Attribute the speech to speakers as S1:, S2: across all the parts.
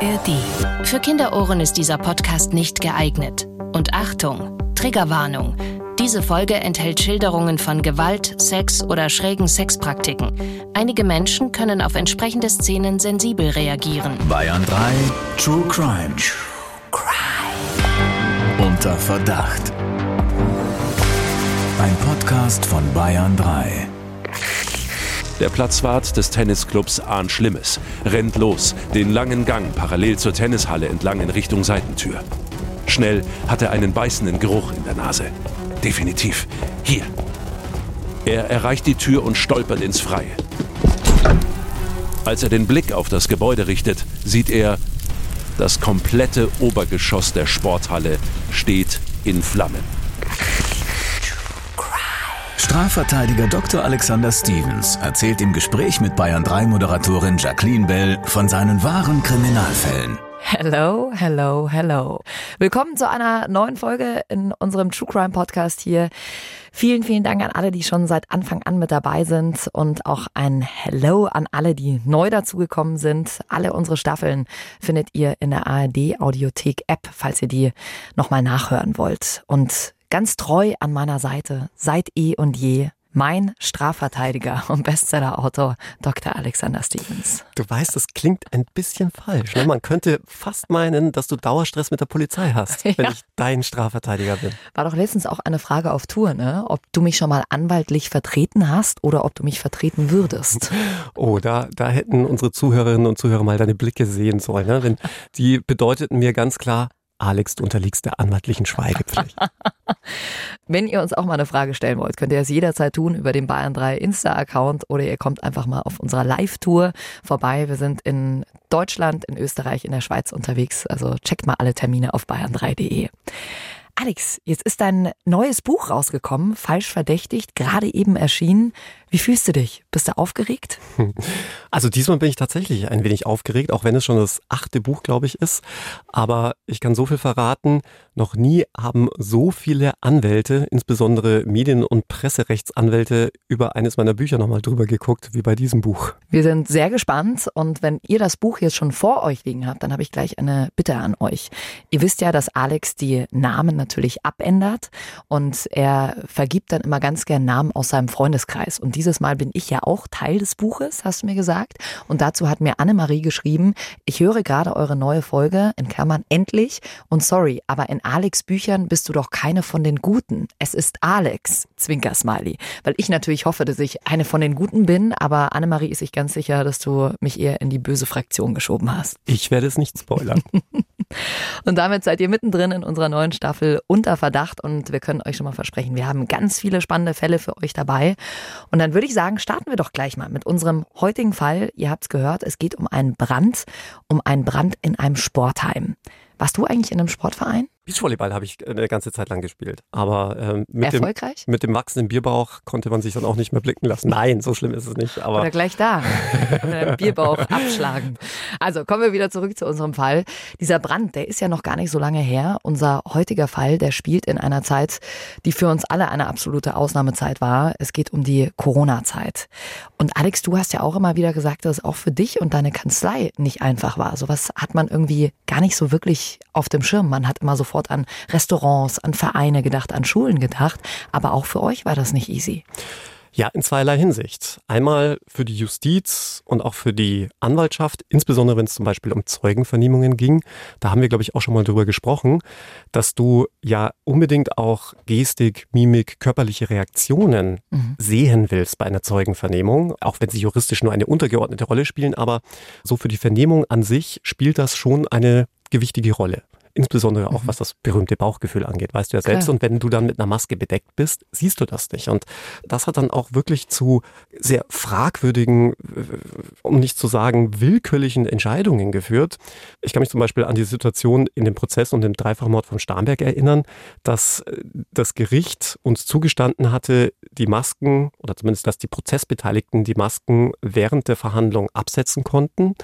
S1: ARD. Für Kinderohren ist dieser Podcast nicht geeignet. Und Achtung, Triggerwarnung. Diese Folge enthält Schilderungen von Gewalt, Sex oder schrägen Sexpraktiken. Einige Menschen können auf entsprechende Szenen sensibel reagieren.
S2: Bayern 3 True Crime. True Crime. Unter Verdacht. Ein Podcast von Bayern 3.
S3: Der Platzwart des Tennisclubs ahnt Schlimmes, rennt los, den langen Gang parallel zur Tennishalle entlang in Richtung Seitentür. Schnell hat er einen beißenden Geruch in der Nase. Definitiv. Hier. Er erreicht die Tür und stolpert ins Freie. Als er den Blick auf das Gebäude richtet, sieht er, das komplette Obergeschoss der Sporthalle steht in Flammen.
S2: Strafverteidiger Dr. Alexander Stevens erzählt im Gespräch mit Bayern 3 Moderatorin Jacqueline Bell von seinen wahren Kriminalfällen.
S4: Hello, hello, hello. Willkommen zu einer neuen Folge in unserem True Crime Podcast hier. Vielen, vielen Dank an alle, die schon seit Anfang an mit dabei sind und auch ein Hello an alle, die neu dazugekommen sind. Alle unsere Staffeln findet ihr in der ARD Audiothek App, falls ihr die nochmal nachhören wollt. Und Ganz treu an meiner Seite, seit eh und je, mein Strafverteidiger und Bestsellerautor Dr. Alexander Stevens.
S5: Du weißt, das klingt ein bisschen falsch. Ne? Man könnte fast meinen, dass du Dauerstress mit der Polizei hast, ja. wenn ich dein Strafverteidiger bin.
S4: War doch letztens auch eine Frage auf Tour, ne? ob du mich schon mal anwaltlich vertreten hast oder ob du mich vertreten würdest.
S5: Oh, da, da hätten unsere Zuhörerinnen und Zuhörer mal deine Blicke sehen sollen. Ne? Denn die bedeuteten mir ganz klar, Alex, du unterliegst der anwaltlichen Schweigepflicht.
S4: Wenn ihr uns auch mal eine Frage stellen wollt, könnt ihr das jederzeit tun über den Bayern 3 Insta-Account oder ihr kommt einfach mal auf unserer Live-Tour vorbei. Wir sind in Deutschland, in Österreich, in der Schweiz unterwegs. Also checkt mal alle Termine auf bayern3.de. Alex, jetzt ist dein neues Buch rausgekommen, falsch verdächtigt, gerade eben erschienen. Wie fühlst du dich? Bist du aufgeregt?
S5: Also diesmal bin ich tatsächlich ein wenig aufgeregt, auch wenn es schon das achte Buch, glaube ich, ist. Aber ich kann so viel verraten, noch nie haben so viele Anwälte, insbesondere Medien- und Presserechtsanwälte, über eines meiner Bücher nochmal drüber geguckt, wie bei diesem Buch.
S4: Wir sind sehr gespannt und wenn ihr das Buch jetzt schon vor euch liegen habt, dann habe ich gleich eine Bitte an euch. Ihr wisst ja, dass Alex die Namen natürlich abändert und er vergibt dann immer ganz gern Namen aus seinem Freundeskreis. Und dieses Mal bin ich ja auch Teil des Buches, hast du mir gesagt. Und dazu hat mir Annemarie geschrieben, ich höre gerade eure neue Folge, in Klammern endlich. Und sorry, aber in Alex Büchern bist du doch keine von den Guten. Es ist Alex, Zwinker-Smiley. Weil ich natürlich hoffe, dass ich eine von den Guten bin, aber Annemarie ist sich ganz sicher, dass du mich eher in die böse Fraktion geschoben hast.
S5: Ich werde es nicht spoilern.
S4: und damit seid ihr mittendrin in unserer neuen Staffel unter Verdacht und wir können euch schon mal versprechen, wir haben ganz viele spannende Fälle für euch dabei. Und dann würde ich sagen, starten wir doch gleich mal mit unserem heutigen Fall. Ihr habt es gehört, es geht um einen Brand, um einen Brand in einem Sportheim. Warst du eigentlich in einem Sportverein?
S5: Beachvolleyball habe ich eine ganze Zeit lang gespielt. Aber ähm, mit,
S4: Erfolgreich?
S5: Dem, mit dem wachsenden Bierbauch konnte man sich dann auch nicht mehr blicken lassen. Nein, so schlimm ist es nicht. Aber
S4: Oder gleich da. Bierbauch abschlagen. Also kommen wir wieder zurück zu unserem Fall. Dieser Brand, der ist ja noch gar nicht so lange her. Unser heutiger Fall, der spielt in einer Zeit, die für uns alle eine absolute Ausnahmezeit war. Es geht um die Corona-Zeit. Und Alex, du hast ja auch immer wieder gesagt, dass es auch für dich und deine Kanzlei nicht einfach war. Sowas hat man irgendwie gar nicht so wirklich auf dem Schirm. Man hat immer sofort sofort an Restaurants, an Vereine gedacht, an Schulen gedacht. Aber auch für euch war das nicht easy.
S5: Ja, in zweierlei Hinsicht. Einmal für die Justiz und auch für die Anwaltschaft, insbesondere wenn es zum Beispiel um Zeugenvernehmungen ging. Da haben wir, glaube ich, auch schon mal drüber gesprochen, dass du ja unbedingt auch Gestik, Mimik, körperliche Reaktionen mhm. sehen willst bei einer Zeugenvernehmung, auch wenn sie juristisch nur eine untergeordnete Rolle spielen. Aber so für die Vernehmung an sich spielt das schon eine gewichtige Rolle. Insbesondere auch, mhm. was das berühmte Bauchgefühl angeht, weißt du ja selbst. Klar. Und wenn du dann mit einer Maske bedeckt bist, siehst du das nicht. Und das hat dann auch wirklich zu sehr fragwürdigen, um nicht zu sagen willkürlichen Entscheidungen geführt. Ich kann mich zum Beispiel an die Situation in dem Prozess und dem Dreifachmord von Starnberg erinnern, dass äh, das Gericht uns zugestanden hatte, die Masken oder zumindest, dass die Prozessbeteiligten die Masken während der Verhandlung absetzen konnten.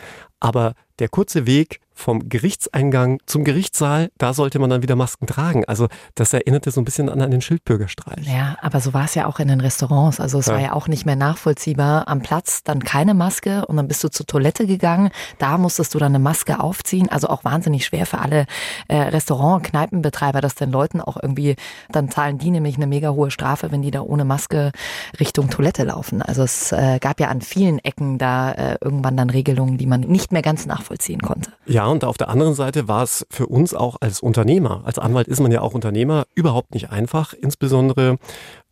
S5: Aber der kurze Weg vom Gerichtseingang zum Gerichtssaal, da sollte man dann wieder Masken tragen. Also das erinnerte so ein bisschen an einen Schildbürgerstreich.
S4: Ja, aber so war es ja auch in den Restaurants. Also es
S5: Ja.
S4: war ja auch nicht mehr nachvollziehbar. Am Platz dann keine Maske und dann bist du zur Toilette gegangen. Da musstest du dann eine Maske aufziehen. Also auch wahnsinnig schwer für alle äh, Restaurant- Kneipenbetreiber, das den Leuten auch irgendwie, dann zahlen die nämlich eine mega hohe Strafe, wenn die da ohne Maske Richtung Toilette laufen. Also es äh, gab ja an vielen Ecken da äh, irgendwann dann Regelungen, die man nicht mehr ganz nachvollziehen konnte.
S5: Ja, und auf der anderen Seite war es für uns auch als Unternehmer, als Anwalt ist man ja auch Unternehmer, überhaupt nicht einfach, insbesondere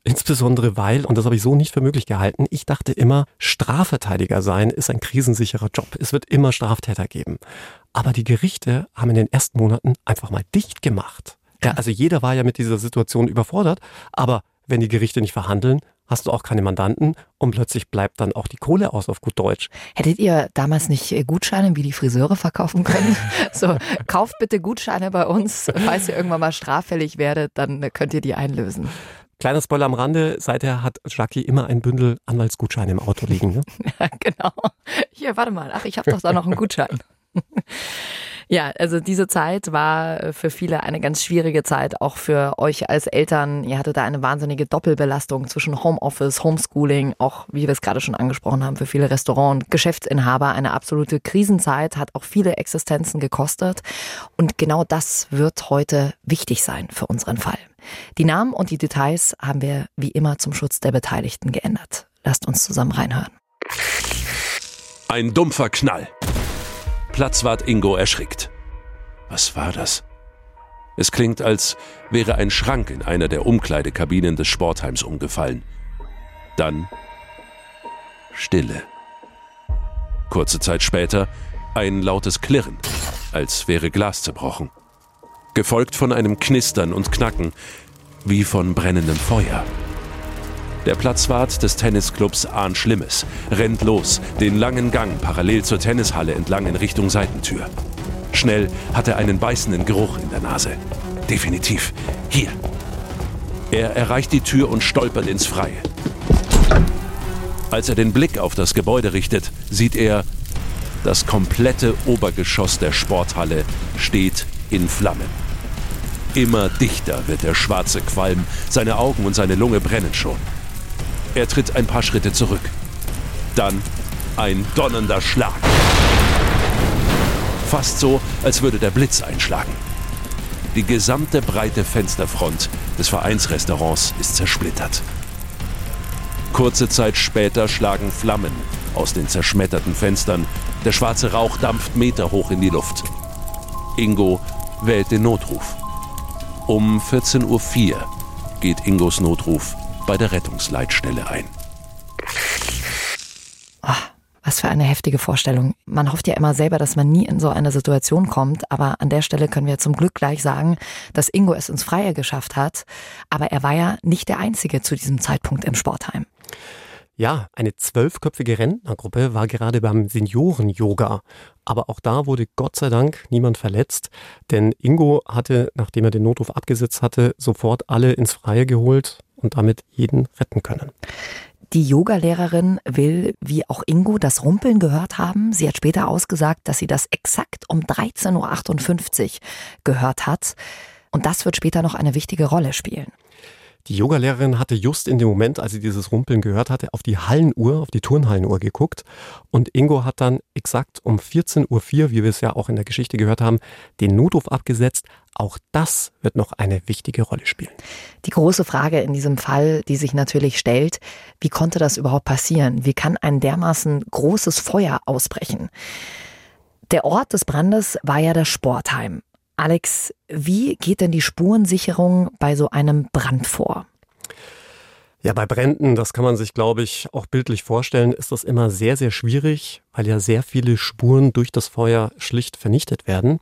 S5: Insbesondere weil, und das habe ich so nicht für möglich gehalten, ich dachte immer, Strafverteidiger sein ist ein krisensicherer Job. Es wird immer Straftäter geben. Aber die Gerichte haben in den ersten Monaten einfach mal dicht gemacht. Ja, also jeder war ja mit dieser Situation überfordert, aber wenn die Gerichte nicht verhandeln, hast du auch keine Mandanten und plötzlich bleibt dann auch die Kohle aus auf gut Deutsch.
S4: Hättet ihr damals nicht äh, Gutscheine wie die Friseure verkaufen können? So, kauft bitte Gutscheine bei uns. Falls ihr irgendwann mal straffällig werdet, dann äh, könnt ihr die einlösen.
S5: Kleiner Spoiler am Rande, seither hat Jackie immer ein Bündel Anwaltsgutscheine im Auto liegen. Ne?
S4: Ja, genau. Hier, warte mal. Ach, ich habe doch da noch einen Gutschein. Ja, also diese Zeit war äh, für viele eine ganz schwierige Zeit, auch für euch als Eltern. Ihr hattet da eine wahnsinnige Doppelbelastung zwischen Homeoffice, Homeschooling, auch wie wir es gerade schon angesprochen haben, für viele Restaurant- und Geschäftsinhaber eine absolute Krisenzeit, hat auch viele Existenzen gekostet. Und genau das wird heute wichtig sein für unseren Fall. Die Namen und die Details haben wir wie immer zum Schutz der Beteiligten geändert. Lasst uns zusammen reinhören.
S3: Ein dumpfer Knall. Platzwart Ingo erschrickt. Was war das? Es klingt, als wäre ein Schrank in einer der Umkleidekabinen des Sportheims umgefallen. Dann Stille. Kurze Zeit später ein lautes Klirren, als wäre Glas zerbrochen. Gefolgt von einem Knistern und Knacken, wie von brennendem Feuer. Der Platzwart des Tennisclubs ahnt Schlimmes, rennt los, den langen Gang parallel zur Tennishalle entlang in Richtung Seitentür. Schnell hat er einen beißenden Geruch in der Nase. Definitiv. Hier. Er erreicht die Tür und stolpert ins Freie. Als er den Blick auf das Gebäude richtet, sieht er, das komplette Obergeschoss der Sporthalle steht in Flammen. Immer dichter wird der schwarze Qualm, seine Augen und seine Lunge brennen schon. Er tritt ein paar Schritte zurück. Dann ein donnernder Schlag. Fast so, als würde der Blitz einschlagen. Die gesamte breite Fensterfront des Vereinsrestaurants ist zersplittert. Kurze Zeit später schlagen Flammen aus den zerschmetterten Fenstern. Der schwarze Rauch dampft meterhoch in die Luft. Ingo wählt den Notruf. Um 14.04 Uhr geht Ingos Notruf bei der Rettungsleitstelle ein.
S4: Was für eine heftige Vorstellung. Man hofft ja immer selber, dass man nie in so eine Situation kommt, aber an der Stelle können wir zum Glück gleich sagen, dass Ingo es ins Freie geschafft hat. Aber er war ja nicht der Einzige zu diesem Zeitpunkt im Sportheim.
S5: Ja, eine zwölfköpfige Rentnergruppe war gerade beim Senioren-Yoga. Aber auch da wurde Gott sei Dank niemand verletzt, denn Ingo hatte, nachdem er den Notruf abgesetzt hatte, sofort alle ins Freie geholt und damit jeden retten können.
S4: Die Yogalehrerin will, wie auch Ingo, das Rumpeln gehört haben. Sie hat später ausgesagt, dass sie das exakt um 13.58 Uhr gehört hat. Und das wird später noch eine wichtige Rolle spielen.
S5: Die Yogalehrerin hatte just in dem Moment, als sie dieses Rumpeln gehört hatte, auf die Hallenuhr, auf die Turnhallenuhr geguckt. Und Ingo hat dann exakt um 14.04 Uhr, wie wir es ja auch in der Geschichte gehört haben, den Notruf abgesetzt. Auch das wird noch eine wichtige Rolle spielen.
S4: Die große Frage in diesem Fall, die sich natürlich stellt, wie konnte das überhaupt passieren? Wie kann ein dermaßen großes Feuer ausbrechen? Der Ort des Brandes war ja das Sportheim. Alex, wie geht denn die Spurensicherung bei so einem Brand vor?
S5: Ja, bei Bränden, das kann man sich, glaube ich, auch bildlich vorstellen, ist das immer sehr, sehr schwierig, weil ja sehr viele Spuren durch das Feuer schlicht vernichtet werden.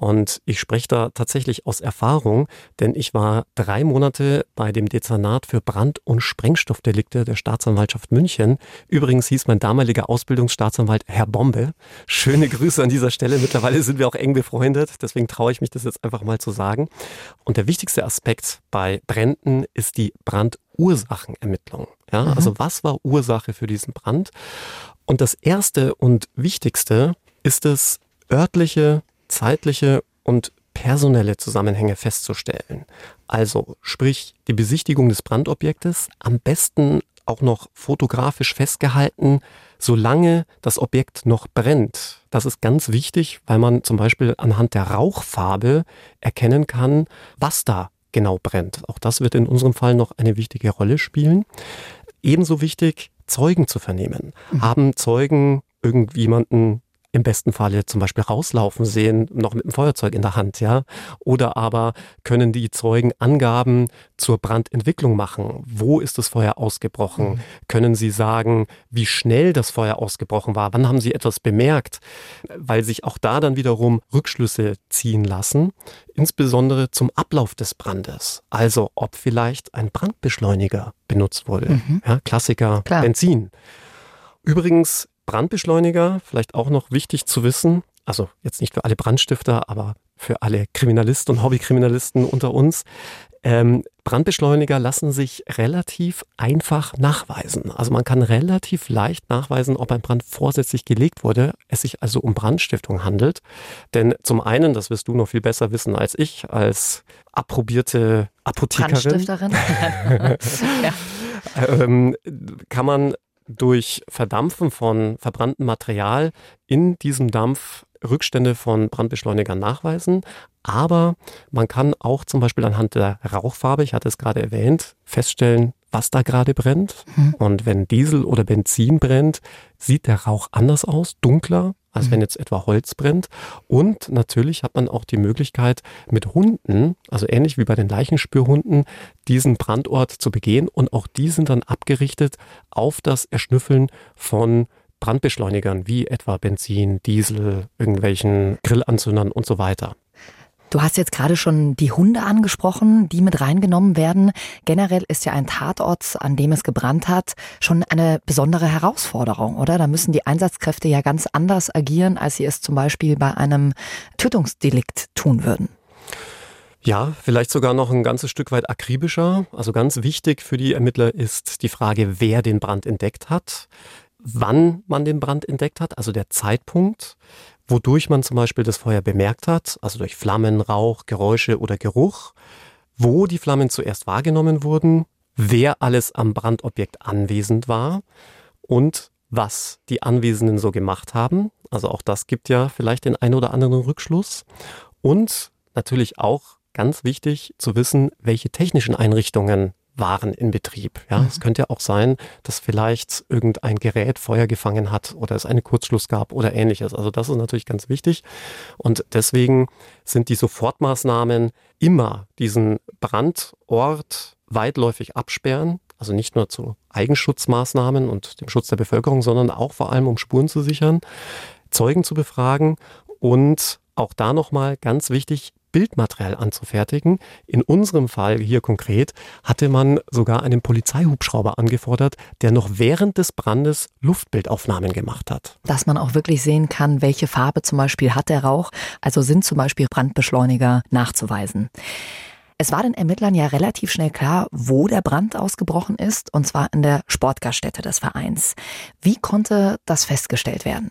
S5: Und ich spreche da tatsächlich aus Erfahrung, denn ich war drei Monate bei dem Dezernat für Brand- und Sprengstoffdelikte der Staatsanwaltschaft München. Übrigens hieß mein damaliger Ausbildungsstaatsanwalt Herr Bombe. Schöne Grüße an dieser Stelle. Mittlerweile sind wir auch eng befreundet, deswegen traue ich mich das jetzt einfach mal zu sagen. Und der wichtigste Aspekt bei Bränden ist die Brandursachenermittlung. Ja,
S4: Mhm.
S5: also was war Ursache für diesen Brand? Und das erste und wichtigste ist es, örtliche zeitliche und personelle Zusammenhänge festzustellen. Also sprich die Besichtigung des Brandobjektes, am besten auch noch fotografisch festgehalten, solange das Objekt noch brennt. Das ist ganz wichtig, weil man zum Beispiel anhand der Rauchfarbe erkennen kann, was da genau brennt. Auch das wird in unserem Fall noch eine wichtige Rolle spielen. Ebenso wichtig, Zeugen zu vernehmen. Mhm. Haben Zeugen irgendjemanden im besten Falle zum Beispiel rauslaufen sehen, noch mit dem Feuerzeug in der Hand, ja. Oder aber können die Zeugen Angaben zur Brandentwicklung machen. Wo ist das Feuer ausgebrochen? Mhm. Können sie sagen, wie schnell das Feuer ausgebrochen war? Wann haben sie etwas bemerkt? Weil sich auch da dann wiederum Rückschlüsse ziehen lassen, insbesondere zum Ablauf des Brandes. Also, ob vielleicht ein Brandbeschleuniger benutzt wurde. Mhm. Ja, Klassiker Klar. Benzin. Übrigens Brandbeschleuniger, vielleicht auch noch wichtig zu wissen, also jetzt nicht für alle Brandstifter, aber für alle Kriminalisten und Hobbykriminalisten unter uns. Ähm, Brandbeschleuniger lassen sich relativ einfach nachweisen. Also man kann relativ leicht nachweisen, ob ein Brand vorsätzlich gelegt wurde, es sich also um Brandstiftung handelt. Denn zum einen, das wirst du noch viel besser wissen als ich, als approbierte Apothekerin, ja. ähm, kann man durch Verdampfen von verbranntem Material in diesem Dampf Rückstände von Brandbeschleunigern nachweisen. Aber man kann auch zum Beispiel anhand der Rauchfarbe, ich hatte es gerade erwähnt, feststellen, was da gerade brennt. Mhm. Und wenn Diesel oder Benzin brennt, sieht der Rauch anders aus, dunkler, als mhm. wenn jetzt etwa Holz brennt. Und natürlich hat man auch die Möglichkeit, mit Hunden, also ähnlich wie bei den Leichenspürhunden, diesen Brandort zu begehen. Und auch die sind dann abgerichtet auf das Erschnüffeln von Brandbeschleunigern wie etwa Benzin, Diesel, irgendwelchen Grillanzündern und so weiter.
S4: Du hast jetzt gerade schon die Hunde angesprochen, die mit reingenommen werden. Generell ist ja ein Tatort, an dem es gebrannt hat, schon eine besondere Herausforderung, oder? Da müssen die Einsatzkräfte ja ganz anders agieren, als sie es zum Beispiel bei einem Tötungsdelikt tun würden.
S5: Ja, vielleicht sogar noch ein ganzes Stück weit akribischer. Also ganz wichtig für die Ermittler ist die Frage, wer den Brand entdeckt hat, wann man den Brand entdeckt hat, also der Zeitpunkt wodurch man zum Beispiel das Feuer bemerkt hat, also durch Flammen, Rauch, Geräusche oder Geruch, wo die Flammen zuerst wahrgenommen wurden, wer alles am Brandobjekt anwesend war und was die Anwesenden so gemacht haben. Also auch das gibt ja vielleicht den einen oder anderen Rückschluss. Und natürlich auch ganz wichtig zu wissen, welche technischen Einrichtungen waren in Betrieb. Ja, mhm. es könnte ja auch sein, dass vielleicht irgendein Gerät Feuer gefangen hat oder es einen Kurzschluss gab oder ähnliches. Also das ist natürlich ganz wichtig. Und deswegen sind die Sofortmaßnahmen immer diesen Brandort weitläufig absperren. Also nicht nur zu Eigenschutzmaßnahmen und dem Schutz der Bevölkerung, sondern auch vor allem, um Spuren zu sichern, Zeugen zu befragen und auch da nochmal ganz wichtig, Bildmaterial anzufertigen. In unserem Fall hier konkret hatte man sogar einen Polizeihubschrauber angefordert, der noch während des Brandes Luftbildaufnahmen gemacht hat.
S4: Dass man auch wirklich sehen kann, welche Farbe zum Beispiel hat der Rauch, also sind zum Beispiel Brandbeschleuniger nachzuweisen. Es war den Ermittlern ja relativ schnell klar, wo der Brand ausgebrochen ist, und zwar in der Sportgaststätte des Vereins. Wie konnte das festgestellt werden?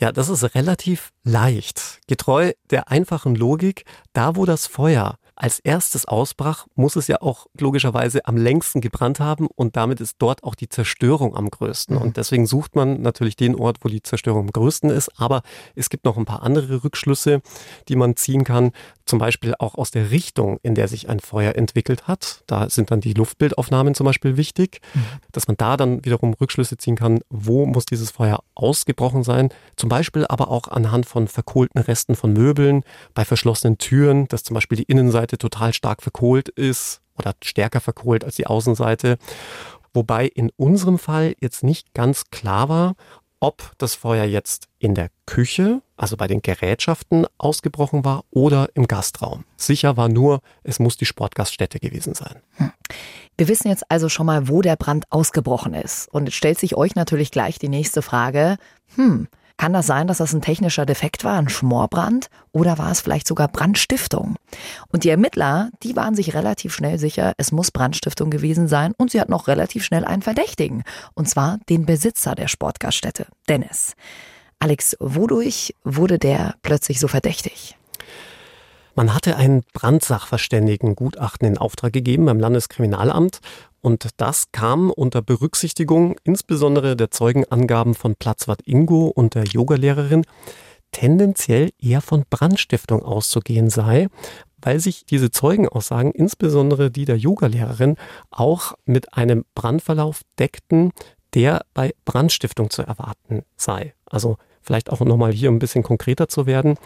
S5: Ja, das ist relativ leicht. Getreu der einfachen Logik, da wo das Feuer als erstes ausbrach, muss es ja auch logischerweise am längsten gebrannt haben und damit ist dort auch die Zerstörung am größten. Mhm. Und deswegen sucht man natürlich den Ort, wo die Zerstörung am größten ist. Aber es gibt noch ein paar andere Rückschlüsse, die man ziehen kann. Zum Beispiel auch aus der Richtung, in der sich ein Feuer entwickelt hat. Da sind dann die Luftbildaufnahmen zum Beispiel wichtig, mhm. dass man da dann wiederum Rückschlüsse ziehen kann, wo muss dieses Feuer ausgebrochen sein. Zum Beispiel aber auch anhand von verkohlten Resten von Möbeln, bei verschlossenen Türen, dass zum Beispiel die Innenseite Innenseite total stark verkohlt ist oder stärker verkohlt als die Außenseite. Wobei in unserem Fall jetzt nicht ganz klar war, ob das Feuer jetzt in der Küche, also bei den Gerätschaften, ausgebrochen war oder im Gastraum. Sicher war nur, es muss die Sportgaststätte gewesen sein. Hm.
S4: Wir wissen jetzt also schon mal, wo der Brand ausgebrochen ist. Und es stellt sich euch natürlich gleich die nächste Frage. Hm, kann das sein, dass das ein technischer Defekt war, ein Schmorbrand? Oder war es vielleicht sogar Brandstiftung? Und die Ermittler, die waren sich relativ schnell sicher, es muss Brandstiftung gewesen sein und sie hatten auch relativ schnell einen Verdächtigen. Und zwar den Besitzer der Sportgaststätte, Dennis. Alex, wodurch wurde der plötzlich so verdächtig?
S5: Man hatte ein Brandsachverständigengutachten in Auftrag gegeben beim Landeskriminalamt und das kam unter Berücksichtigung insbesondere der Zeugenangaben von Platzwart Ingo und der Yogalehrerin tendenziell eher von Brandstiftung auszugehen sei, weil sich diese Zeugenaussagen, insbesondere die der Yogalehrerin, auch mit einem Brandverlauf deckten, der bei Brandstiftung zu erwarten sei. Also vielleicht auch nochmal hier ein bisschen konkreter zu werden.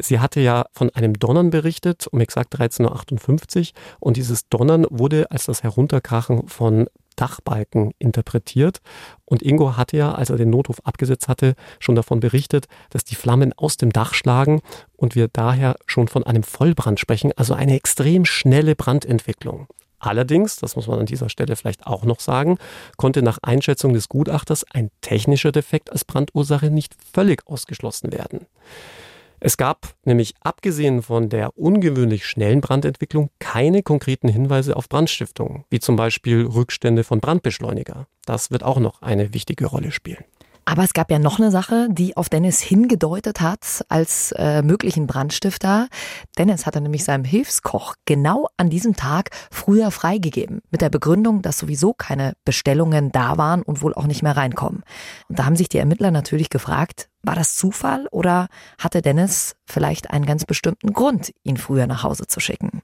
S5: Sie hatte ja von einem Donnern berichtet, um exakt 13.58 Uhr. Und dieses Donnern wurde als das Herunterkrachen von Dachbalken interpretiert. Und Ingo hatte ja, als er den Notruf abgesetzt hatte, schon davon berichtet, dass die Flammen aus dem Dach schlagen und wir daher schon von einem Vollbrand sprechen, also eine extrem schnelle Brandentwicklung. Allerdings, das muss man an dieser Stelle vielleicht auch noch sagen, konnte nach Einschätzung des Gutachters ein technischer Defekt als Brandursache nicht völlig ausgeschlossen werden. Es gab nämlich abgesehen von der ungewöhnlich schnellen Brandentwicklung keine konkreten Hinweise auf Brandstiftung, wie zum Beispiel Rückstände von Brandbeschleuniger. Das wird auch noch eine wichtige Rolle spielen.
S4: Aber es gab ja noch eine Sache, die auf Dennis hingedeutet hat als äh, möglichen Brandstifter. Dennis hatte nämlich seinem Hilfskoch genau an diesem Tag früher freigegeben, mit der Begründung, dass sowieso keine Bestellungen da waren und wohl auch nicht mehr reinkommen. Und da haben sich die Ermittler natürlich gefragt, war das Zufall oder hatte Dennis vielleicht einen ganz bestimmten Grund, ihn früher nach Hause zu schicken?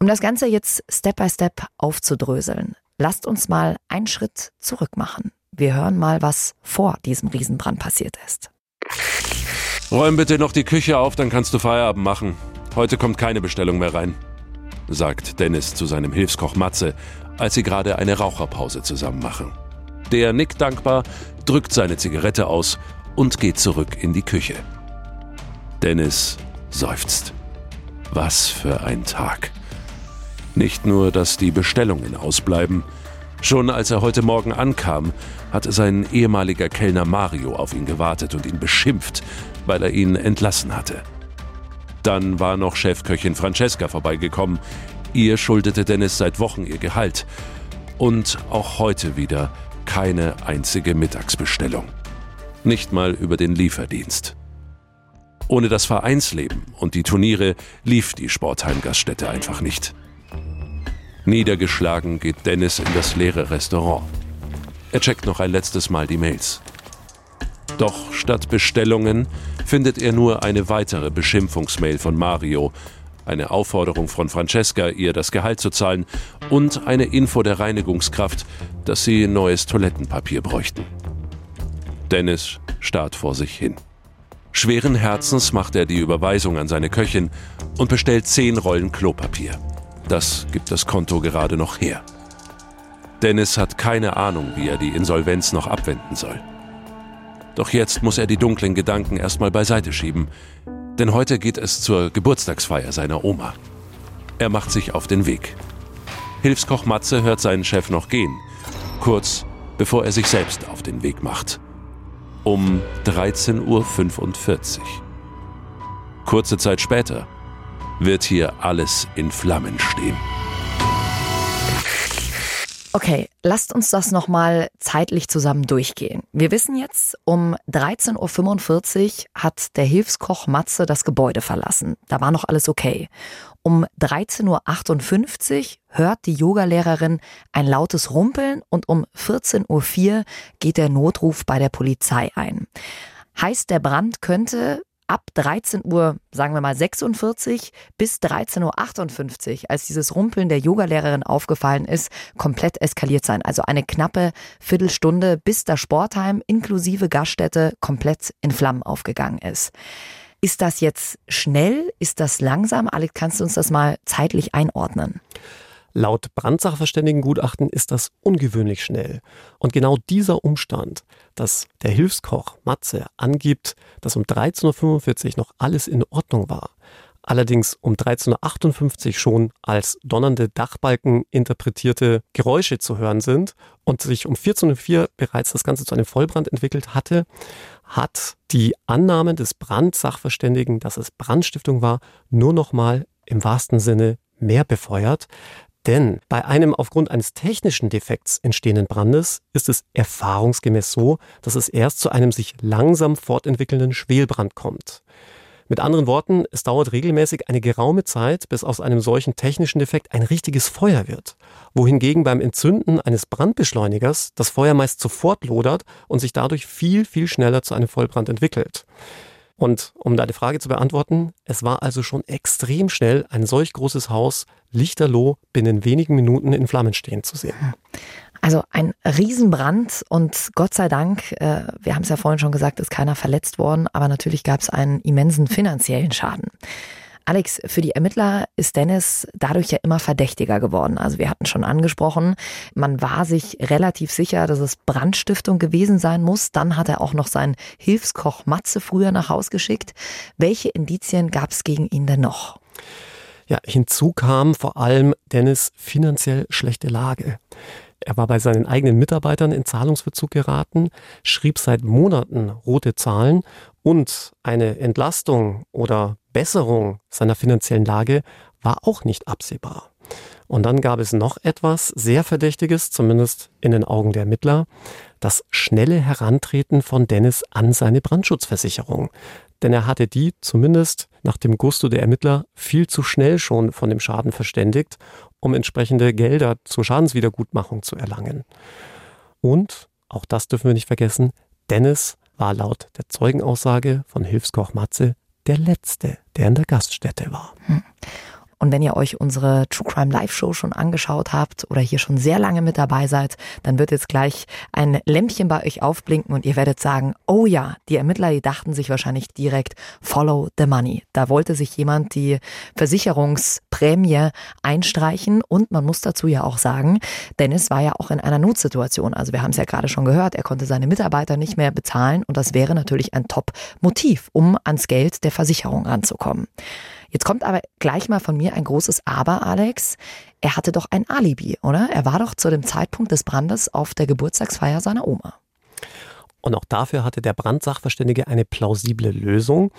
S4: Um das Ganze jetzt Step by Step aufzudröseln, lasst uns mal einen Schritt zurück machen. Wir hören mal, was vor diesem Riesenbrand passiert ist.
S3: Räum bitte noch die Küche auf, dann kannst du Feierabend machen. Heute kommt keine Bestellung mehr rein, sagt Dennis zu seinem Hilfskoch Matze, als sie gerade eine Raucherpause zusammen machen. Der nickt dankbar, drückt seine Zigarette aus und geht zurück in die Küche. Dennis seufzt. Was für ein Tag. Nicht nur, dass die Bestellungen ausbleiben, Schon als er heute Morgen ankam, hatte sein ehemaliger Kellner Mario auf ihn gewartet und ihn beschimpft, weil er ihn entlassen hatte. Dann war noch Chefköchin Francesca vorbeigekommen. Ihr schuldete Dennis seit Wochen ihr Gehalt. Und auch heute wieder keine einzige Mittagsbestellung. Nicht mal über den Lieferdienst. Ohne das Vereinsleben und die Turniere lief die Sportheimgaststätte einfach nicht. Niedergeschlagen geht Dennis in das leere Restaurant. Er checkt noch ein letztes Mal die Mails. Doch statt Bestellungen findet er nur eine weitere Beschimpfungsmail von Mario, eine Aufforderung von Francesca, ihr das Gehalt zu zahlen und eine Info der Reinigungskraft, dass sie neues Toilettenpapier bräuchten. Dennis starrt vor sich hin. Schweren Herzens macht er die Überweisung an seine Köchin und bestellt zehn Rollen Klopapier. Das gibt das Konto gerade noch her. Dennis hat keine Ahnung, wie er die Insolvenz noch abwenden soll. Doch jetzt muss er die dunklen Gedanken erstmal beiseite schieben, denn heute geht es zur Geburtstagsfeier seiner Oma. Er macht sich auf den Weg. Hilfskoch Matze hört seinen Chef noch gehen, kurz bevor er sich selbst auf den Weg macht. Um 13.45 Uhr. Kurze Zeit später wird hier alles in Flammen stehen.
S4: Okay, lasst uns das nochmal zeitlich zusammen durchgehen. Wir wissen jetzt, um 13.45 Uhr hat der Hilfskoch Matze das Gebäude verlassen. Da war noch alles okay. Um 13.58 Uhr hört die Yogalehrerin ein lautes Rumpeln und um 14.04 Uhr geht der Notruf bei der Polizei ein. Heißt, der Brand könnte ab 13 Uhr, sagen wir mal 46 bis 13.58 Uhr, als dieses Rumpeln der Yogalehrerin aufgefallen ist, komplett eskaliert sein. Also eine knappe Viertelstunde, bis das Sportheim inklusive Gaststätte komplett in Flammen aufgegangen ist. Ist das jetzt schnell? Ist das langsam? Alex, kannst du uns das mal zeitlich einordnen?
S5: Laut Brandsachverständigengutachten ist das ungewöhnlich schnell. Und genau dieser Umstand, dass der Hilfskoch Matze angibt, dass um 13.45 Uhr noch alles in Ordnung war, allerdings um 13.58 Uhr schon als donnernde Dachbalken interpretierte Geräusche zu hören sind und sich um 14.04 Uhr bereits das Ganze zu einem Vollbrand entwickelt hatte, hat die Annahme des Brandsachverständigen, dass es Brandstiftung war, nur noch mal im wahrsten Sinne mehr befeuert. Denn bei einem aufgrund eines technischen Defekts entstehenden Brandes ist es erfahrungsgemäß so, dass es erst zu einem sich langsam fortentwickelnden Schwelbrand kommt. Mit anderen Worten, es dauert regelmäßig eine geraume Zeit, bis aus einem solchen technischen Defekt ein richtiges Feuer wird. Wohingegen beim Entzünden eines Brandbeschleunigers das Feuer meist sofort lodert und sich dadurch viel, viel schneller zu einem Vollbrand entwickelt. Und um deine Frage zu beantworten, es war also schon extrem schnell, ein solch großes Haus lichterloh binnen wenigen Minuten in Flammen stehen zu sehen.
S4: Also ein Riesenbrand und Gott sei Dank, äh, wir haben es ja vorhin schon gesagt, ist keiner verletzt worden, aber natürlich gab es einen immensen finanziellen Schaden. Alex, für die Ermittler ist Dennis dadurch ja immer verdächtiger geworden. Also wir hatten schon angesprochen, man war sich relativ sicher, dass es Brandstiftung gewesen sein muss. Dann hat er auch noch seinen Hilfskoch Matze früher nach Haus geschickt. Welche Indizien gab es gegen ihn denn noch?
S5: Ja, hinzu kam vor allem Dennis finanziell schlechte Lage. Er war bei seinen eigenen Mitarbeitern in Zahlungsverzug geraten, schrieb seit Monaten rote Zahlen und eine Entlastung oder Besserung seiner finanziellen Lage war auch nicht absehbar. Und dann gab es noch etwas sehr Verdächtiges, zumindest in den Augen der Ermittler, das schnelle Herantreten von Dennis an seine Brandschutzversicherung. Denn er hatte die, zumindest nach dem Gusto der Ermittler, viel zu schnell schon von dem Schaden verständigt um entsprechende Gelder zur Schadenswiedergutmachung zu erlangen. Und, auch das dürfen wir nicht vergessen, Dennis war laut der Zeugenaussage von Hilfskoch Matze der Letzte, der in der Gaststätte war. Hm.
S4: Und wenn ihr euch unsere True Crime Live Show schon angeschaut habt oder hier schon sehr lange mit dabei seid, dann wird jetzt gleich ein Lämpchen bei euch aufblinken und ihr werdet sagen, oh ja, die Ermittler, die dachten sich wahrscheinlich direkt, follow the money. Da wollte sich jemand die Versicherungsprämie einstreichen und man muss dazu ja auch sagen, Dennis war ja auch in einer Notsituation. Also wir haben es ja gerade schon gehört, er konnte seine Mitarbeiter nicht mehr bezahlen und das wäre natürlich ein Top-Motiv, um ans Geld der Versicherung ranzukommen. Jetzt kommt aber gleich mal von mir ein großes Aber, Alex. Er hatte doch ein Alibi, oder? Er war doch zu dem Zeitpunkt des Brandes auf der Geburtstagsfeier seiner Oma.
S5: Und auch dafür hatte der Brandsachverständige eine plausible Lösung.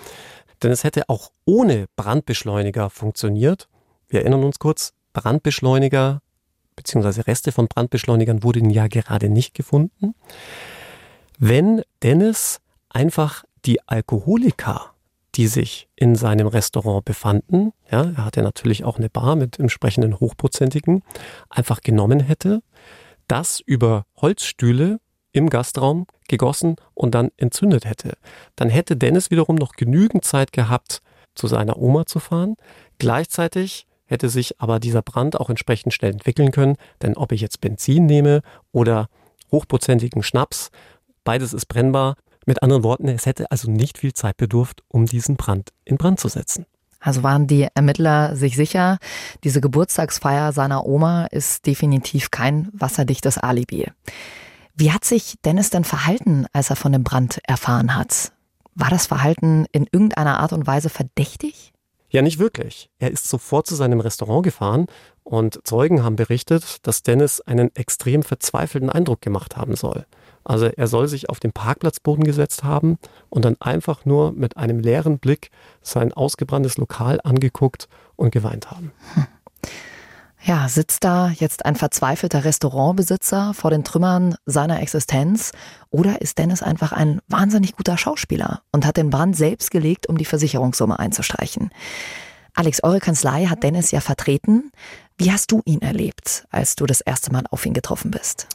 S5: Denn es hätte auch ohne Brandbeschleuniger funktioniert. Wir erinnern uns kurz, Brandbeschleuniger bzw. Reste von Brandbeschleunigern wurden ja gerade nicht gefunden. Wenn Dennis einfach die Alkoholiker die sich in seinem Restaurant befanden, ja, er hatte natürlich auch eine Bar mit entsprechenden Hochprozentigen, einfach genommen hätte, das über Holzstühle im Gastraum gegossen und dann entzündet hätte. Dann hätte Dennis wiederum noch genügend Zeit gehabt, zu seiner Oma zu fahren. Gleichzeitig hätte sich aber dieser Brand auch entsprechend schnell entwickeln können, denn ob ich jetzt Benzin nehme oder hochprozentigen Schnaps, beides ist brennbar, mit anderen Worten, es hätte also nicht viel Zeit bedurft, um diesen Brand in Brand zu setzen.
S4: Also waren die Ermittler sich sicher, diese Geburtstagsfeier seiner Oma ist definitiv kein wasserdichtes Alibi. Wie hat sich Dennis denn verhalten, als er von dem Brand erfahren hat? War das Verhalten in irgendeiner Art und Weise verdächtig?
S5: Ja, nicht wirklich. Er ist sofort zu seinem Restaurant gefahren und Zeugen haben berichtet, dass Dennis einen extrem verzweifelten Eindruck gemacht haben soll. Also er soll sich auf den Parkplatzboden gesetzt haben und dann einfach nur mit einem leeren Blick sein ausgebranntes Lokal angeguckt und geweint haben. Hm.
S4: Ja, sitzt da jetzt ein verzweifelter Restaurantbesitzer vor den Trümmern seiner Existenz oder ist Dennis einfach ein wahnsinnig guter Schauspieler und hat den Brand selbst gelegt, um die Versicherungssumme einzustreichen? Alex, eure Kanzlei hat Dennis ja vertreten. Wie hast du ihn erlebt, als du das erste Mal auf ihn getroffen bist?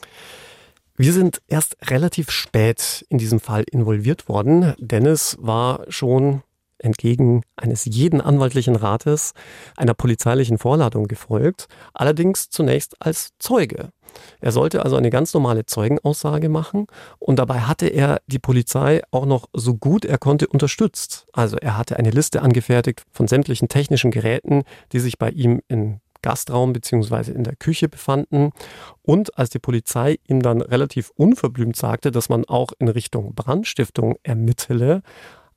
S5: Wir sind erst relativ spät in diesem Fall involviert worden. Dennis war schon entgegen eines jeden anwaltlichen Rates einer polizeilichen Vorladung gefolgt, allerdings zunächst als Zeuge. Er sollte also eine ganz normale Zeugenaussage machen und dabei hatte er die Polizei auch noch so gut er konnte unterstützt. Also er hatte eine Liste angefertigt von sämtlichen technischen Geräten, die sich bei ihm in Gastraum bzw. in der Küche befanden. Und als die Polizei ihm dann relativ unverblümt sagte, dass man auch in Richtung Brandstiftung ermittele,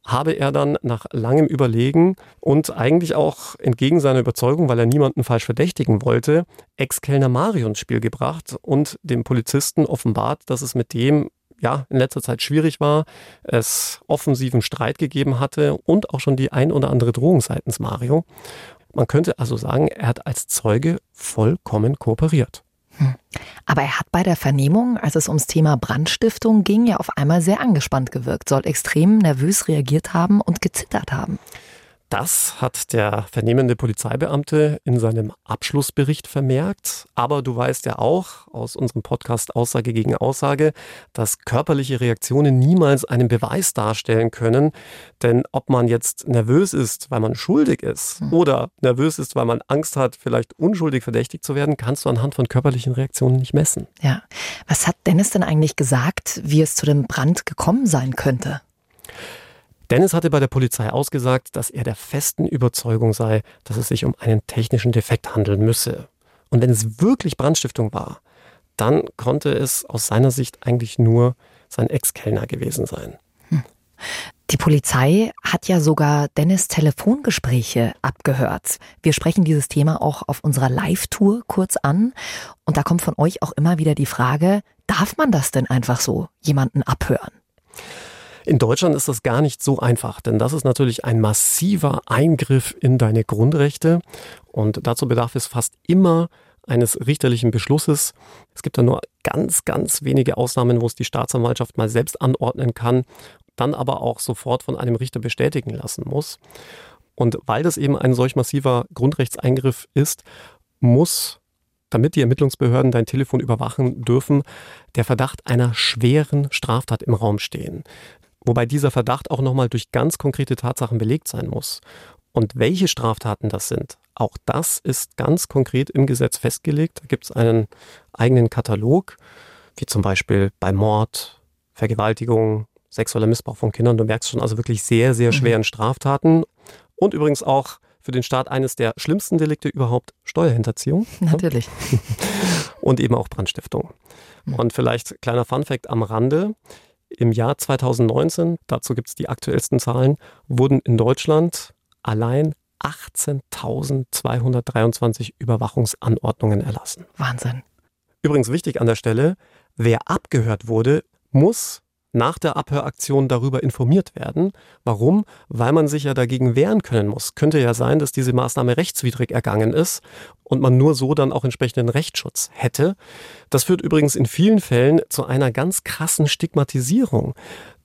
S5: habe er dann nach langem Überlegen und eigentlich auch entgegen seiner Überzeugung, weil er niemanden falsch verdächtigen wollte, Ex-Kellner Mario ins Spiel gebracht und dem Polizisten offenbart, dass es mit dem ja, in letzter Zeit schwierig war, es offensiven Streit gegeben hatte und auch schon die ein oder andere Drohung seitens Mario. Man könnte also sagen, er hat als Zeuge vollkommen kooperiert.
S4: Hm. Aber er hat bei der Vernehmung, als es ums Thema Brandstiftung ging, ja auf einmal sehr angespannt gewirkt, soll extrem nervös reagiert haben und gezittert haben.
S5: Das hat der vernehmende Polizeibeamte in seinem Abschlussbericht vermerkt. Aber du weißt ja auch aus unserem Podcast Aussage gegen Aussage, dass körperliche Reaktionen niemals einen Beweis darstellen können. Denn ob man jetzt nervös ist, weil man schuldig ist mhm. oder nervös ist, weil man Angst hat, vielleicht unschuldig verdächtigt zu werden, kannst du anhand von körperlichen Reaktionen nicht messen.
S4: Ja. Was hat Dennis denn eigentlich gesagt, wie es zu dem Brand gekommen sein könnte?
S5: Dennis hatte bei der Polizei ausgesagt, dass er der festen Überzeugung sei, dass es sich um einen technischen Defekt handeln müsse. Und wenn es wirklich Brandstiftung war, dann konnte es aus seiner Sicht eigentlich nur sein Ex-Kellner gewesen sein. Hm.
S4: Die Polizei hat ja sogar Dennis Telefongespräche abgehört. Wir sprechen dieses Thema auch auf unserer Live-Tour kurz an. Und da kommt von euch auch immer wieder die Frage, darf man das denn einfach so, jemanden abhören?
S5: In Deutschland ist das gar nicht so einfach, denn das ist natürlich ein massiver Eingriff in deine Grundrechte und dazu bedarf es fast immer eines richterlichen Beschlusses. Es gibt da nur ganz, ganz wenige Ausnahmen, wo es die Staatsanwaltschaft mal selbst anordnen kann, dann aber auch sofort von einem Richter bestätigen lassen muss. Und weil das eben ein solch massiver Grundrechtseingriff ist, muss damit die Ermittlungsbehörden dein Telefon überwachen dürfen, der Verdacht einer schweren Straftat im Raum stehen. Wobei dieser Verdacht auch nochmal durch ganz konkrete Tatsachen belegt sein muss. Und welche Straftaten das sind, auch das ist ganz konkret im Gesetz festgelegt. Da gibt es einen eigenen Katalog, wie zum Beispiel bei Mord, Vergewaltigung, sexueller Missbrauch von Kindern. Du merkst schon also wirklich sehr, sehr mhm. schweren Straftaten. Und übrigens auch für den Staat eines der schlimmsten Delikte überhaupt Steuerhinterziehung.
S4: Natürlich.
S5: Und eben auch Brandstiftung. Mhm. Und vielleicht kleiner Funfact am Rande. Im Jahr 2019, dazu gibt es die aktuellsten Zahlen, wurden in Deutschland allein 18.223 Überwachungsanordnungen erlassen.
S4: Wahnsinn.
S5: Übrigens wichtig an der Stelle, wer abgehört wurde, muss nach der Abhöraktion darüber informiert werden. Warum? Weil man sich ja dagegen wehren können muss. Könnte ja sein, dass diese Maßnahme rechtswidrig ergangen ist und man nur so dann auch entsprechenden Rechtsschutz hätte. Das führt übrigens in vielen Fällen zu einer ganz krassen Stigmatisierung.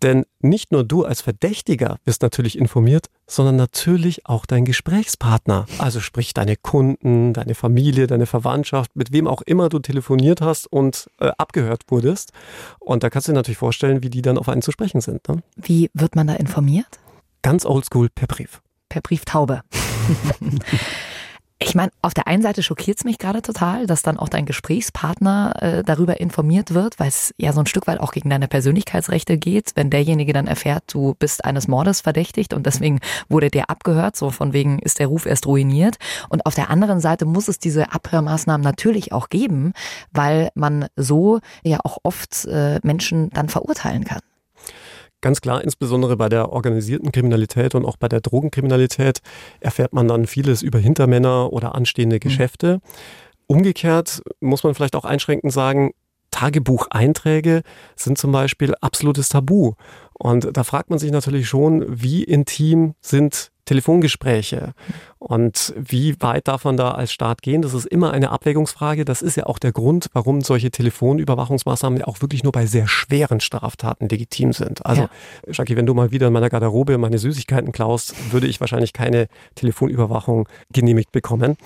S5: Denn nicht nur du als Verdächtiger bist natürlich informiert, sondern natürlich auch dein Gesprächspartner. Also sprich deine Kunden, deine Familie, deine Verwandtschaft, mit wem auch immer du telefoniert hast und äh, abgehört wurdest. Und da kannst du dir natürlich vorstellen, wie die dann auf einen zu sprechen sind. Ne?
S4: Wie wird man da informiert?
S5: Ganz oldschool per Brief.
S4: Per Brieftaube. Ich meine, auf der einen Seite schockiert es mich gerade total, dass dann auch dein Gesprächspartner äh, darüber informiert wird, weil es ja so ein Stück weit auch gegen deine Persönlichkeitsrechte geht, wenn derjenige dann erfährt, du bist eines Mordes verdächtigt und deswegen wurde der abgehört, so von wegen ist der Ruf erst ruiniert. Und auf der anderen Seite muss es diese Abhörmaßnahmen natürlich auch geben, weil man so ja auch oft äh, Menschen dann verurteilen kann.
S5: Ganz klar, insbesondere bei der organisierten Kriminalität und auch bei der Drogenkriminalität erfährt man dann vieles über Hintermänner oder anstehende mhm. Geschäfte. Umgekehrt muss man vielleicht auch einschränkend sagen, Tagebucheinträge sind zum Beispiel absolutes Tabu. Und da fragt man sich natürlich schon, wie intim sind Telefongespräche und wie weit darf man da als Staat gehen? Das ist immer eine Abwägungsfrage. Das ist ja auch der Grund, warum solche Telefonüberwachungsmaßnahmen ja auch wirklich nur bei sehr schweren Straftaten legitim sind. Also, ja. Jackie, wenn du mal wieder in meiner Garderobe meine Süßigkeiten klaust, würde ich wahrscheinlich keine Telefonüberwachung genehmigt bekommen.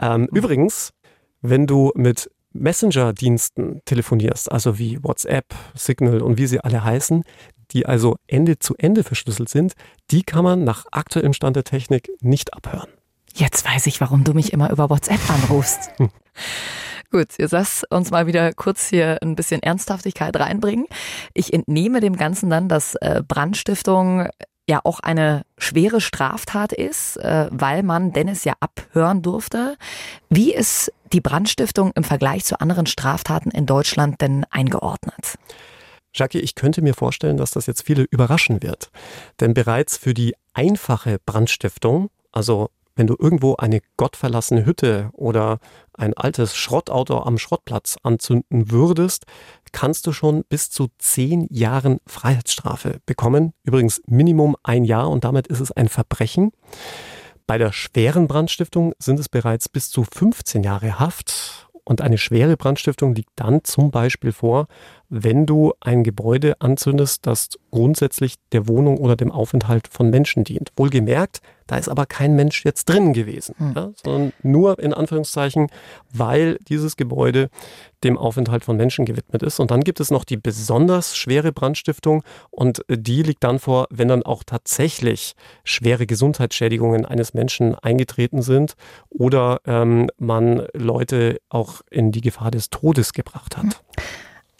S5: Ähm. Übrigens, wenn du mit Messenger-Diensten telefonierst, also wie WhatsApp, Signal und wie sie alle heißen, die also Ende zu Ende verschlüsselt sind, die kann man nach aktuellem Stand der Technik nicht abhören.
S4: Jetzt weiß ich, warum du mich immer über WhatsApp anrufst. Gut, jetzt lass uns mal wieder kurz hier ein bisschen Ernsthaftigkeit reinbringen. Ich entnehme dem Ganzen dann, dass äh, Brandstiftung ja auch eine schwere Straftat ist, äh, weil man Dennis ja abhören durfte. Wie ist die Brandstiftung im Vergleich zu anderen Straftaten in Deutschland denn eingeordnet?
S5: Jackie, ich könnte mir vorstellen, dass das jetzt viele überraschen wird. Denn bereits für die einfache Brandstiftung, also wenn du irgendwo eine gottverlassene Hütte oder ein altes Schrottauto am Schrottplatz anzünden würdest, kannst du schon bis zu zehn Jahren Freiheitsstrafe bekommen. Übrigens Minimum ein Jahr und damit ist es ein Verbrechen. Bei der schweren Brandstiftung sind es bereits bis zu 15 Jahre Haft. Und eine schwere Brandstiftung liegt dann zum Beispiel vor, wenn du ein Gebäude anzündest, das grundsätzlich der Wohnung oder dem Aufenthalt von Menschen dient. Wohlgemerkt, da ist aber kein Mensch jetzt drin gewesen, hm. ja, sondern nur in Anführungszeichen, weil dieses Gebäude dem Aufenthalt von Menschen gewidmet ist. Und dann gibt es noch die besonders schwere Brandstiftung und die liegt dann vor, wenn dann auch tatsächlich schwere Gesundheitsschädigungen eines Menschen eingetreten sind oder ähm, man Leute auch in die Gefahr des Todes gebracht hat. Hm.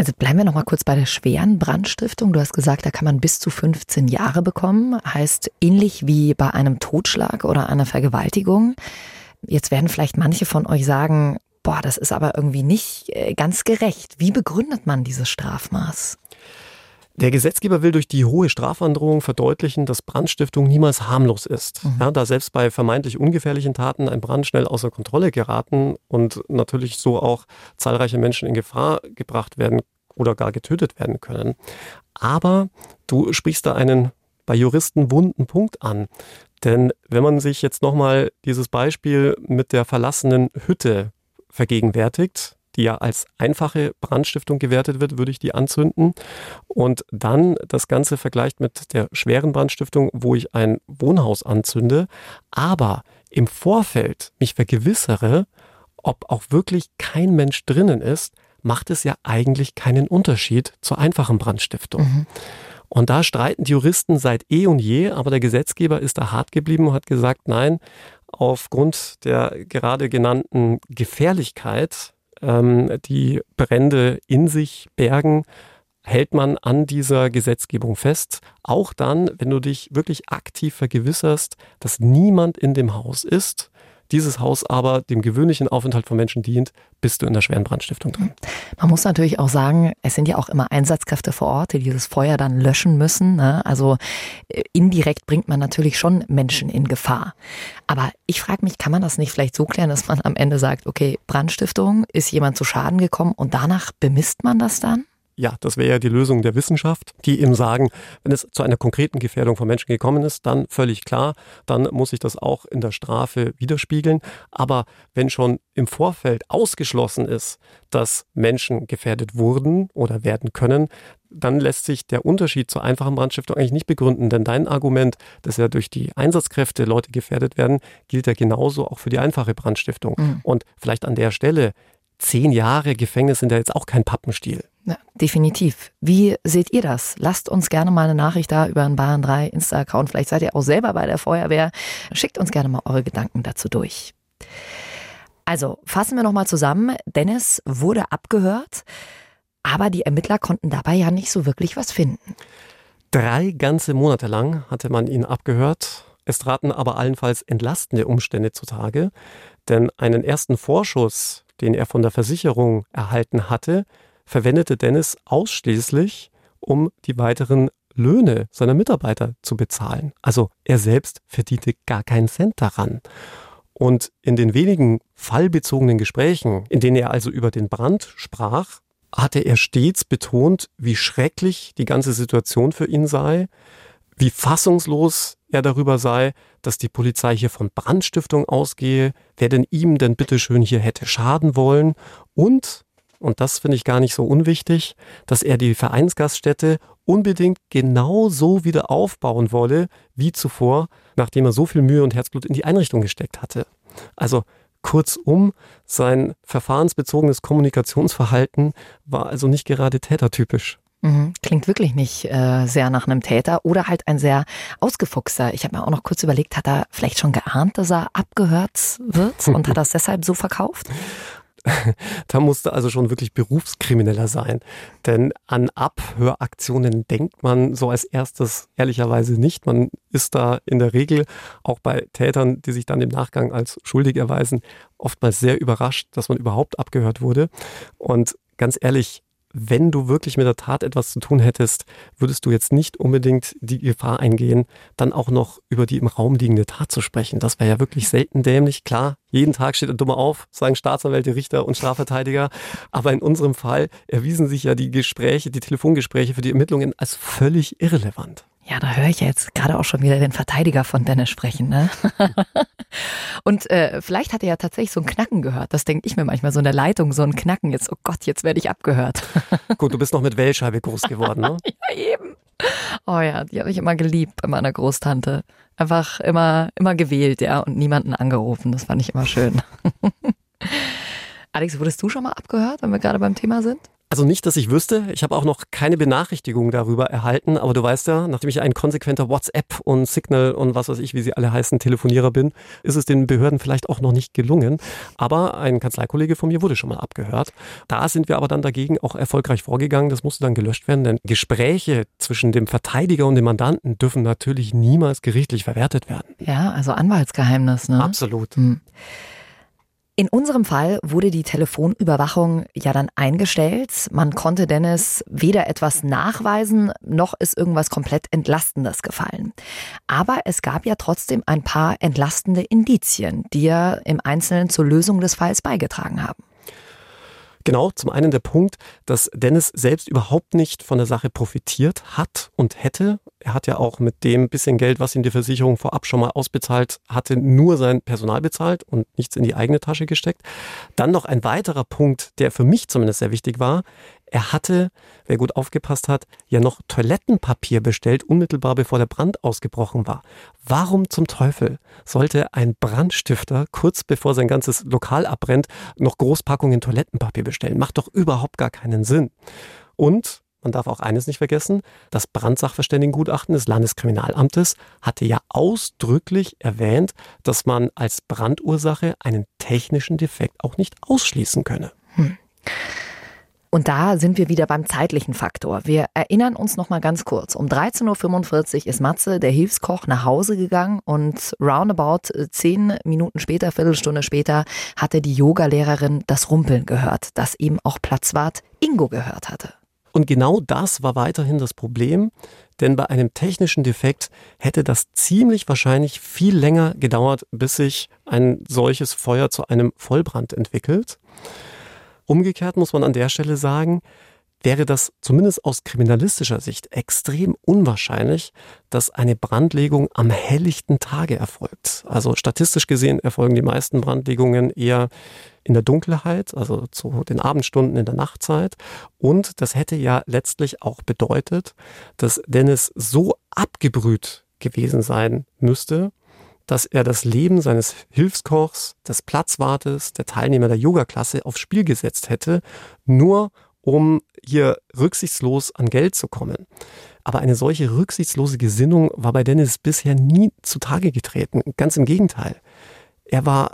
S4: Also bleiben wir noch mal kurz bei der schweren Brandstiftung. Du hast gesagt, da kann man bis zu 15 Jahre bekommen. Heißt ähnlich wie bei einem Totschlag oder einer Vergewaltigung. Jetzt werden vielleicht manche von euch sagen, boah, das ist aber irgendwie nicht äh, ganz gerecht. Wie begründet man dieses Strafmaß?
S5: Der Gesetzgeber will durch die hohe Strafandrohung verdeutlichen, dass Brandstiftung niemals harmlos ist. Mhm. Ja, da selbst bei vermeintlich ungefährlichen Taten ein Brand schnell außer Kontrolle geraten und natürlich so auch zahlreiche Menschen in Gefahr gebracht werden oder gar getötet werden können. Aber du sprichst da einen bei Juristen wunden Punkt an. Denn wenn man sich jetzt nochmal dieses Beispiel mit der verlassenen Hütte vergegenwärtigt, die ja als einfache Brandstiftung gewertet wird, würde ich die anzünden. Und dann das Ganze vergleicht mit der schweren Brandstiftung, wo ich ein Wohnhaus anzünde, aber im Vorfeld mich vergewissere, ob auch wirklich kein Mensch drinnen ist, macht es ja eigentlich keinen Unterschied zur einfachen Brandstiftung. Mhm. Und da streiten die Juristen seit eh und je, aber der Gesetzgeber ist da hart geblieben und hat gesagt, nein, aufgrund der gerade genannten Gefährlichkeit ähm, die Brände in sich bergen, hält man an dieser Gesetzgebung fest. Auch dann, wenn du dich wirklich aktiv vergewisserst, dass niemand in dem Haus ist, dieses Haus aber dem gewöhnlichen Aufenthalt von Menschen dient, bist du in der schweren Brandstiftung drin.
S4: Man muss natürlich auch sagen, es sind ja auch immer Einsatzkräfte vor Ort, die dieses Feuer dann löschen müssen. Ne? Also äh, indirekt bringt man natürlich schon Menschen in Gefahr. Aber ich frage mich, kann man das nicht vielleicht so klären, dass man am Ende sagt, okay, Brandstiftung, ist jemand zu Schaden gekommen und danach bemisst man das dann?
S5: Ja, das wäre ja die Lösung der Wissenschaft, die eben sagen, wenn es zu einer konkreten Gefährdung von Menschen gekommen ist, dann völlig klar, dann muss sich das auch in der Strafe widerspiegeln. Aber wenn schon im Vorfeld ausgeschlossen ist, dass Menschen gefährdet wurden oder werden können, dann lässt sich der Unterschied zur einfachen Brandstiftung eigentlich nicht begründen. Denn dein Argument, dass ja durch die Einsatzkräfte Leute gefährdet werden, gilt ja genauso auch für die einfache Brandstiftung. Mhm. Und vielleicht an der Stelle, zehn Jahre Gefängnis sind ja jetzt auch kein Pappenstiel.
S4: Ja, definitiv. Wie seht ihr das? Lasst uns gerne mal eine Nachricht da über einen Bayern 3 Insta-Account. Vielleicht seid ihr auch selber bei der Feuerwehr. Schickt uns gerne mal eure Gedanken dazu durch. Also fassen wir nochmal zusammen. Dennis wurde abgehört, aber die Ermittler konnten dabei ja nicht so wirklich was finden.
S5: Drei ganze Monate lang hatte man ihn abgehört. Es traten aber allenfalls entlastende Umstände zutage, denn einen ersten Vorschuss, den er von der Versicherung erhalten hatte, verwendete Dennis ausschließlich, um die weiteren Löhne seiner Mitarbeiter zu bezahlen. Also er selbst verdiente gar keinen Cent daran. Und in den wenigen fallbezogenen Gesprächen, in denen er also über den Brand sprach, hatte er stets betont, wie schrecklich die ganze Situation für ihn sei, wie fassungslos er darüber sei, dass die Polizei hier von Brandstiftung ausgehe, wer denn ihm denn bitteschön hier hätte schaden wollen und und das finde ich gar nicht so unwichtig, dass er die Vereinsgaststätte unbedingt genau so wieder aufbauen wolle wie zuvor, nachdem er so viel Mühe und Herzblut in die Einrichtung gesteckt hatte. Also kurzum, sein verfahrensbezogenes Kommunikationsverhalten war also nicht gerade tätertypisch.
S4: Mhm. Klingt wirklich nicht äh, sehr nach einem Täter oder halt ein sehr ausgefuchster. Ich habe mir auch noch kurz überlegt, hat er vielleicht schon geahnt, dass er abgehört wird und hat das deshalb so verkauft?
S5: da musste also schon wirklich Berufskrimineller sein. Denn an Abhöraktionen denkt man so als erstes ehrlicherweise nicht. Man ist da in der Regel auch bei Tätern, die sich dann im Nachgang als schuldig erweisen, oftmals sehr überrascht, dass man überhaupt abgehört wurde. Und ganz ehrlich, wenn du wirklich mit der Tat etwas zu tun hättest, würdest du jetzt nicht unbedingt die Gefahr eingehen, dann auch noch über die im Raum liegende Tat zu sprechen. Das wäre ja wirklich selten dämlich. Klar, jeden Tag steht ein Dummer auf, sagen Staatsanwälte, Richter und Strafverteidiger. Aber in unserem Fall erwiesen sich ja die Gespräche, die Telefongespräche für die Ermittlungen als völlig irrelevant.
S4: Ja, da höre ich jetzt gerade auch schon wieder den Verteidiger von Dennis sprechen. Ne? Und äh, vielleicht hat er ja tatsächlich so ein Knacken gehört. Das denke ich mir manchmal, so eine Leitung, so ein Knacken. Jetzt, oh Gott, jetzt werde ich abgehört.
S5: Gut, du bist noch mit Wählscheibe groß geworden, ne?
S4: ja, eben. Oh ja, die habe ich immer geliebt bei meiner Großtante. Einfach immer, immer gewählt, ja, und niemanden angerufen. Das fand ich immer schön. Alex, wurdest du schon mal abgehört, wenn wir gerade beim Thema sind?
S5: Also nicht, dass ich wüsste. Ich habe auch noch keine Benachrichtigung darüber erhalten. Aber du weißt ja, nachdem ich ein konsequenter WhatsApp und Signal und was weiß ich, wie sie alle heißen, Telefonierer bin, ist es den Behörden vielleicht auch noch nicht gelungen. Aber ein Kanzleikollege von mir wurde schon mal abgehört. Da sind wir aber dann dagegen auch erfolgreich vorgegangen. Das musste dann gelöscht werden, denn Gespräche zwischen dem Verteidiger und dem Mandanten dürfen natürlich niemals gerichtlich verwertet werden.
S4: Ja, also Anwaltsgeheimnis, ne?
S5: Absolut. Hm.
S4: In unserem Fall wurde die Telefonüberwachung ja dann eingestellt. Man konnte Dennis weder etwas nachweisen, noch ist irgendwas komplett Entlastendes gefallen. Aber es gab ja trotzdem ein paar entlastende Indizien, die ja im Einzelnen zur Lösung des Falls beigetragen haben.
S5: Genau, zum einen der Punkt, dass Dennis selbst überhaupt nicht von der Sache profitiert hat und hätte. Er hat ja auch mit dem bisschen Geld, was ihm die Versicherung vorab schon mal ausbezahlt hatte, nur sein Personal bezahlt und nichts in die eigene Tasche gesteckt. Dann noch ein weiterer Punkt, der für mich zumindest sehr wichtig war. Er hatte, wer gut aufgepasst hat, ja noch Toilettenpapier bestellt, unmittelbar bevor der Brand ausgebrochen war. Warum zum Teufel sollte ein Brandstifter kurz bevor sein ganzes Lokal abbrennt noch Großpackungen Toilettenpapier bestellen? Macht doch überhaupt gar keinen Sinn. Und man darf auch eines nicht vergessen, das Brandsachverständigengutachten des Landeskriminalamtes hatte ja ausdrücklich erwähnt, dass man als Brandursache einen technischen Defekt auch nicht ausschließen könne. Hm.
S4: Und da sind wir wieder beim zeitlichen Faktor. Wir erinnern uns noch mal ganz kurz. Um 13.45 Uhr ist Matze, der Hilfskoch, nach Hause gegangen und roundabout äh, zehn Minuten später, Viertelstunde später, hatte die Yogalehrerin das Rumpeln gehört, das ihm auch Platzwart Ingo gehört hatte.
S5: Und genau das war weiterhin das Problem, denn bei einem technischen Defekt hätte das ziemlich wahrscheinlich viel länger gedauert, bis sich ein solches Feuer zu einem Vollbrand entwickelt. Umgekehrt muss man an der Stelle sagen, wäre das zumindest aus kriminalistischer Sicht extrem unwahrscheinlich, dass eine Brandlegung am helllichten Tage erfolgt. Also statistisch gesehen erfolgen die meisten Brandlegungen eher in der Dunkelheit, also zu den Abendstunden in der Nachtzeit. Und das hätte ja letztlich auch bedeutet, dass Dennis so abgebrüht gewesen sein müsste, dass er das Leben seines Hilfskochs, des Platzwartes, der Teilnehmer der Yoga-Klasse aufs Spiel gesetzt hätte, nur um hier rücksichtslos an Geld zu kommen. Aber eine solche rücksichtslose Gesinnung war bei Dennis bisher nie zutage getreten. Ganz im Gegenteil. Er war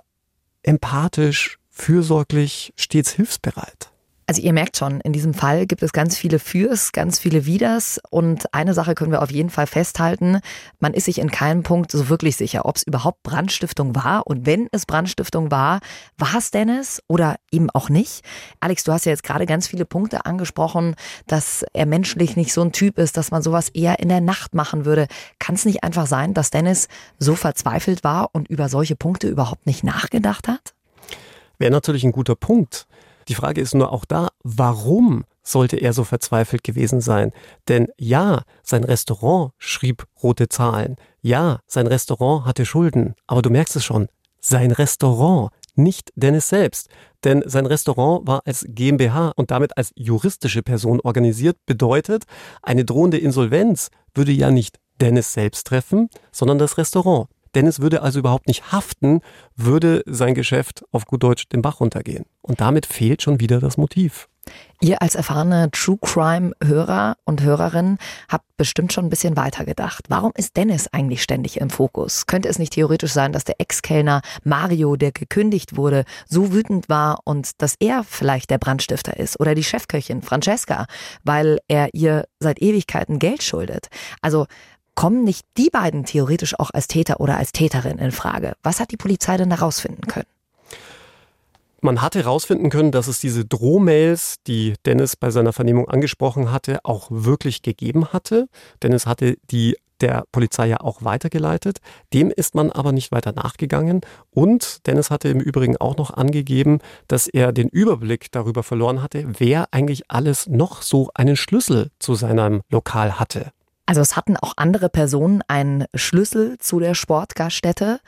S5: empathisch, fürsorglich, stets hilfsbereit.
S4: Also ihr merkt schon, in diesem Fall gibt es ganz viele Fürs, ganz viele Widers und eine Sache können wir auf jeden Fall festhalten, man ist sich in keinem Punkt so wirklich sicher, ob es überhaupt Brandstiftung war und wenn es Brandstiftung war, war es Dennis oder eben auch nicht? Alex, du hast ja jetzt gerade ganz viele Punkte angesprochen, dass er menschlich nicht so ein Typ ist, dass man sowas eher in der Nacht machen würde. Kann es nicht einfach sein, dass Dennis so verzweifelt war und über solche Punkte überhaupt nicht nachgedacht hat?
S5: Wäre natürlich ein guter Punkt. Die Frage ist nur auch da, warum sollte er so verzweifelt gewesen sein? Denn ja, sein Restaurant schrieb rote Zahlen. Ja, sein Restaurant hatte Schulden. Aber du merkst es schon, sein Restaurant, nicht Dennis selbst. Denn sein Restaurant war als GmbH und damit als juristische Person organisiert, bedeutet, eine drohende Insolvenz würde ja nicht Dennis selbst treffen, sondern das Restaurant. Dennis würde also überhaupt nicht haften, würde sein Geschäft auf gut Deutsch den Bach runtergehen. Und damit fehlt schon wieder das Motiv.
S4: Ihr als erfahrene True Crime Hörer und Hörerin habt bestimmt schon ein bisschen weiter gedacht. Warum ist Dennis eigentlich ständig im Fokus? Könnte es nicht theoretisch sein, dass der Ex-Kellner Mario, der gekündigt wurde, so wütend war und dass er vielleicht der Brandstifter ist oder die Chefköchin Francesca, weil er ihr seit Ewigkeiten Geld schuldet? Also Kommen nicht die beiden theoretisch auch als Täter oder als Täterin in Frage? Was hat die Polizei denn herausfinden können?
S5: Man hatte herausfinden können, dass es diese Drohmails, die Dennis bei seiner Vernehmung angesprochen hatte, auch wirklich gegeben hatte. Dennis hatte die der Polizei ja auch weitergeleitet. Dem ist man aber nicht weiter nachgegangen. Und Dennis hatte im Übrigen auch noch angegeben, dass er den Überblick darüber verloren hatte, wer eigentlich alles noch so einen Schlüssel zu seinem Lokal hatte.
S4: Also es hatten auch andere Personen einen Schlüssel zu der Sportgaststätte.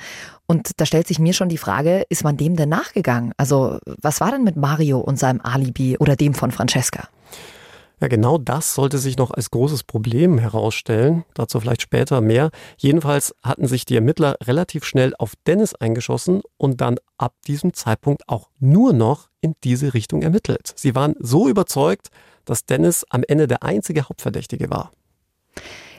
S4: Und da stellt sich mir schon die Frage, ist man dem denn nachgegangen? Also was war denn mit Mario und seinem Alibi oder dem von Francesca?
S5: Ja, genau das sollte sich noch als großes Problem herausstellen. Dazu vielleicht später mehr. Jedenfalls hatten sich die Ermittler relativ schnell auf Dennis eingeschossen und dann ab diesem Zeitpunkt auch nur noch in diese Richtung ermittelt. Sie waren so überzeugt, dass Dennis am Ende der einzige Hauptverdächtige war.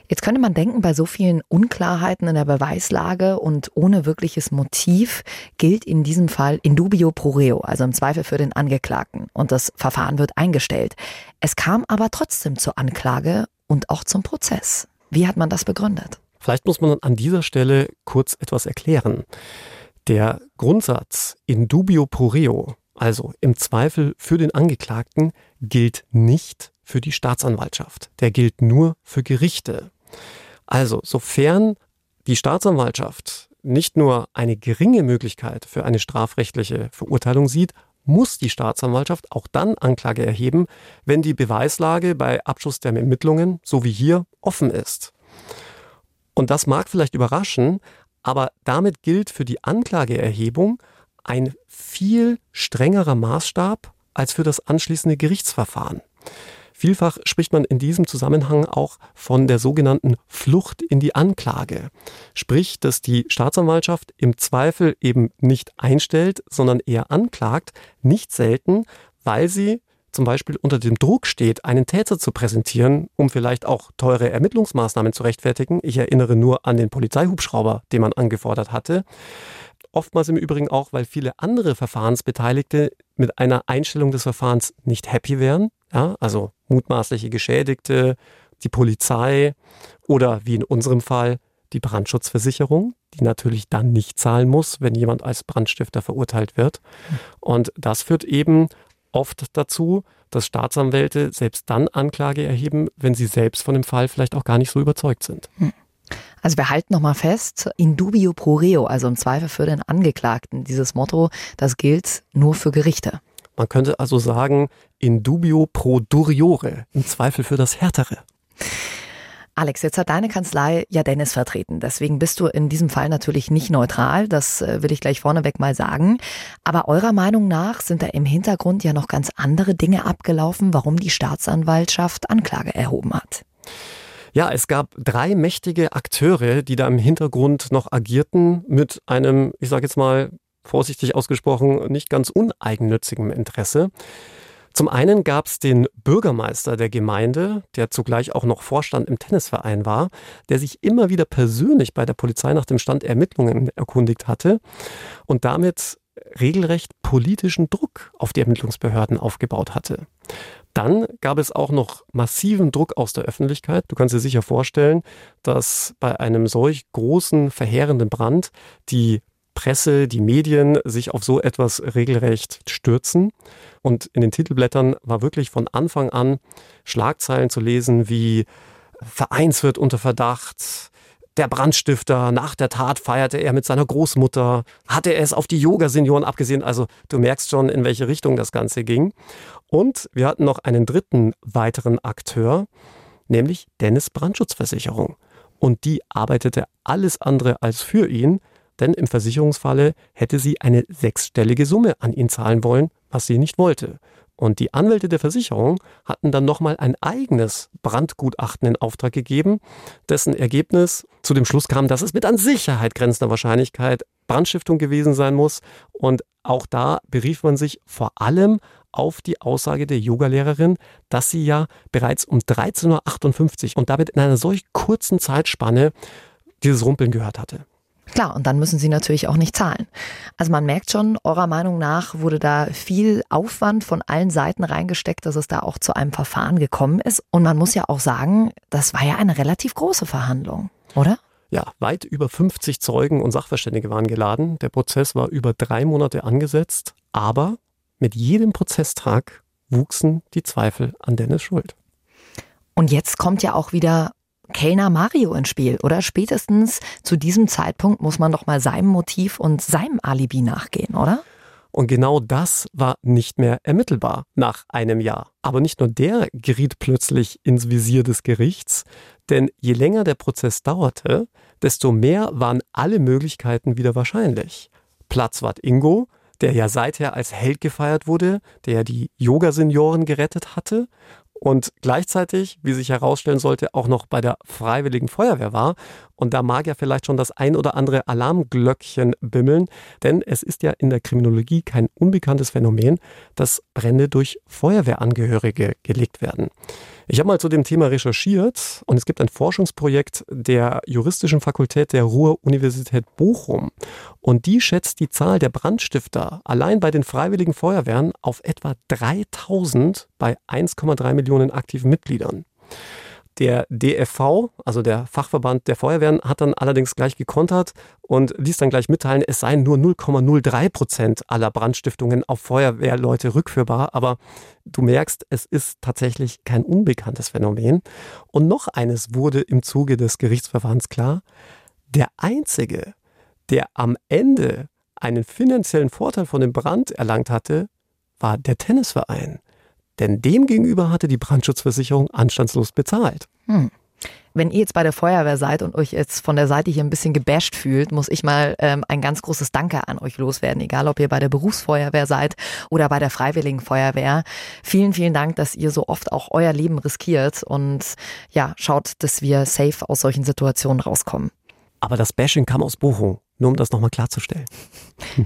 S4: Jetzt könnte man denken, bei so vielen Unklarheiten in der Beweislage und ohne wirkliches Motiv gilt in diesem Fall in dubio pro reo, also im Zweifel für den Angeklagten. Und das Verfahren wird eingestellt. Es kam aber trotzdem zur Anklage und auch zum Prozess. Wie hat man das begründet?
S5: Vielleicht muss man an dieser Stelle kurz etwas erklären. Der Grundsatz in dubio pro reo, also im Zweifel für den Angeklagten, gilt nicht für die Staatsanwaltschaft. Der gilt nur für Gerichte. Also, sofern die Staatsanwaltschaft nicht nur eine geringe Möglichkeit für eine strafrechtliche Verurteilung sieht, muss die Staatsanwaltschaft auch dann Anklage erheben, wenn die Beweislage bei Abschluss der Ermittlungen, so wie hier, offen ist. Und das mag vielleicht überraschen, aber damit gilt für die Anklageerhebung ein viel strengerer Maßstab als für das anschließende Gerichtsverfahren. Vielfach spricht man in diesem Zusammenhang auch von der sogenannten Flucht in die Anklage. Sprich, dass die Staatsanwaltschaft im Zweifel eben nicht einstellt, sondern eher anklagt, nicht selten, weil sie zum Beispiel unter dem Druck steht, einen Täter zu präsentieren, um vielleicht auch teure Ermittlungsmaßnahmen zu rechtfertigen. Ich erinnere nur an den Polizeihubschrauber, den man angefordert hatte. Oftmals im Übrigen auch, weil viele andere Verfahrensbeteiligte mit einer Einstellung des Verfahrens nicht happy wären. Ja, also mutmaßliche Geschädigte, die Polizei oder wie in unserem Fall die Brandschutzversicherung, die natürlich dann nicht zahlen muss, wenn jemand als Brandstifter verurteilt wird. Und das führt eben oft dazu, dass Staatsanwälte selbst dann Anklage erheben, wenn sie selbst von dem Fall vielleicht auch gar nicht so überzeugt sind. Hm.
S4: Also wir halten nochmal fest, in dubio pro reo, also im Zweifel für den Angeklagten. Dieses Motto, das gilt nur für Gerichte.
S5: Man könnte also sagen, in dubio pro duriore, im Zweifel für das Härtere.
S4: Alex, jetzt hat deine Kanzlei ja Dennis vertreten. Deswegen bist du in diesem Fall natürlich nicht neutral. Das äh, will ich gleich vorneweg mal sagen. Aber eurer Meinung nach sind da im Hintergrund ja noch ganz andere Dinge abgelaufen, warum die Staatsanwaltschaft Anklage erhoben hat.
S5: Ja, es gab drei mächtige Akteure, die da im Hintergrund noch agierten mit einem, ich sage jetzt mal vorsichtig ausgesprochen, nicht ganz uneigennützigem Interesse. Zum einen gab es den Bürgermeister der Gemeinde, der zugleich auch noch Vorstand im Tennisverein war, der sich immer wieder persönlich bei der Polizei nach dem Stand Ermittlungen erkundigt hatte und damit regelrecht politischen Druck auf die Ermittlungsbehörden aufgebaut hatte. Dann gab es auch noch massiven Druck aus der Öffentlichkeit. Du kannst dir sicher vorstellen, dass bei einem solch großen, verheerenden Brand die Presse, die Medien sich auf so etwas regelrecht stürzen. Und in den Titelblättern war wirklich von Anfang an Schlagzeilen zu lesen wie Vereinswirt unter Verdacht, der Brandstifter, nach der Tat feierte er mit seiner Großmutter, hatte er es auf die Yoga-Senioren abgesehen. Also du merkst schon, in welche Richtung das Ganze ging. Und wir hatten noch einen dritten weiteren Akteur, nämlich Dennis Brandschutzversicherung. Und die arbeitete alles andere als für ihn, denn im Versicherungsfalle hätte sie eine sechsstellige Summe an ihn zahlen wollen, was sie nicht wollte. Und die Anwälte der Versicherung hatten dann nochmal ein eigenes Brandgutachten in Auftrag gegeben, dessen Ergebnis zu dem Schluss kam, dass es mit an Sicherheit grenzender Wahrscheinlichkeit Brandstiftung gewesen sein muss. Und auch da berief man sich vor allem auf die Aussage der Yogalehrerin, dass sie ja bereits um 13.58 Uhr und damit in einer solch kurzen Zeitspanne dieses Rumpeln gehört hatte.
S4: Klar, und dann müssen sie natürlich auch nicht zahlen. Also man merkt schon, eurer Meinung nach wurde da viel Aufwand von allen Seiten reingesteckt, dass es da auch zu einem Verfahren gekommen ist. Und man muss ja auch sagen, das war ja eine relativ große Verhandlung, oder?
S5: Ja, weit über 50 Zeugen und Sachverständige waren geladen. Der Prozess war über drei Monate angesetzt, aber mit jedem Prozesstag wuchsen die Zweifel an Dennis Schuld.
S4: Und jetzt kommt ja auch wieder Kellner Mario ins Spiel, oder? Spätestens zu diesem Zeitpunkt muss man doch mal seinem Motiv und seinem Alibi nachgehen, oder?
S5: Und genau das war nicht mehr ermittelbar nach einem Jahr. Aber nicht nur der geriet plötzlich ins Visier des Gerichts, Denn je länger der Prozess dauerte, desto mehr waren alle Möglichkeiten wieder wahrscheinlich. Platzwart Ingo, der ja seither als Held gefeiert wurde, der ja die Yoga-Senioren gerettet hatte und gleichzeitig, wie sich herausstellen sollte, auch noch bei der Freiwilligen Feuerwehr war. Und da mag ja vielleicht schon das ein oder andere Alarmglöckchen bimmeln, denn es ist ja in der Kriminologie kein unbekanntes Phänomen, dass Brände durch Feuerwehrangehörige gelegt werden. Ich habe mal zu dem Thema recherchiert und es gibt ein Forschungsprojekt der Juristischen Fakultät der Ruhr-Universität Bochum. Und die schätzt die Zahl der Brandstifter allein bei den Freiwilligen Feuerwehren auf etwa 3000 bei 1,3 Millionen aktiven Mitgliedern. Der DFV, also der Fachverband der Feuerwehren, hat dann allerdings gleich gekontert und ließ dann gleich mitteilen, es seien nur 0,03 Prozent aller Brandstiftungen auf Feuerwehrleute rückführbar. Aber du merkst, es ist tatsächlich kein unbekanntes Phänomen. Und noch eines wurde im Zuge des Gerichtsverfahrens klar. Der Einzige, der am Ende einen finanziellen Vorteil von dem Brand erlangt hatte, war der Tennisverein. Denn demgegenüber hatte die Brandschutzversicherung anstandslos bezahlt. Hm.
S4: Wenn ihr jetzt bei der Feuerwehr seid und euch jetzt von der Seite hier ein bisschen gebasht fühlt, muss ich mal ähm, ein ganz großes Danke an euch loswerden, egal ob ihr bei der Berufsfeuerwehr seid oder bei der Freiwilligen Feuerwehr. Vielen, vielen Dank, dass ihr so oft auch euer Leben riskiert und ja, schaut, dass wir safe aus solchen Situationen rauskommen.
S5: Aber das Bashing kam aus Bochum. Nur um das nochmal klarzustellen.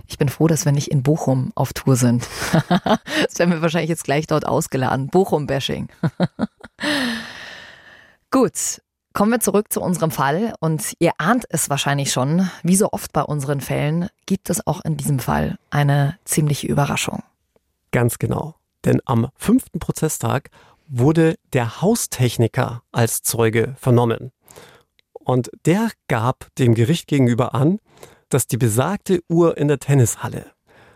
S4: Ich bin froh, dass wir nicht in Bochum auf Tour sind. das werden wir wahrscheinlich jetzt gleich dort ausgeladen. Bochum-Bashing. Gut, kommen wir zurück zu unserem Fall. Und ihr ahnt es wahrscheinlich schon, wie so oft bei unseren Fällen gibt es auch in diesem Fall eine ziemliche Überraschung.
S5: Ganz genau. Denn am fünften Prozesstag wurde der Haustechniker als Zeuge vernommen. Und der gab dem Gericht gegenüber an, dass die besagte Uhr in der Tennishalle,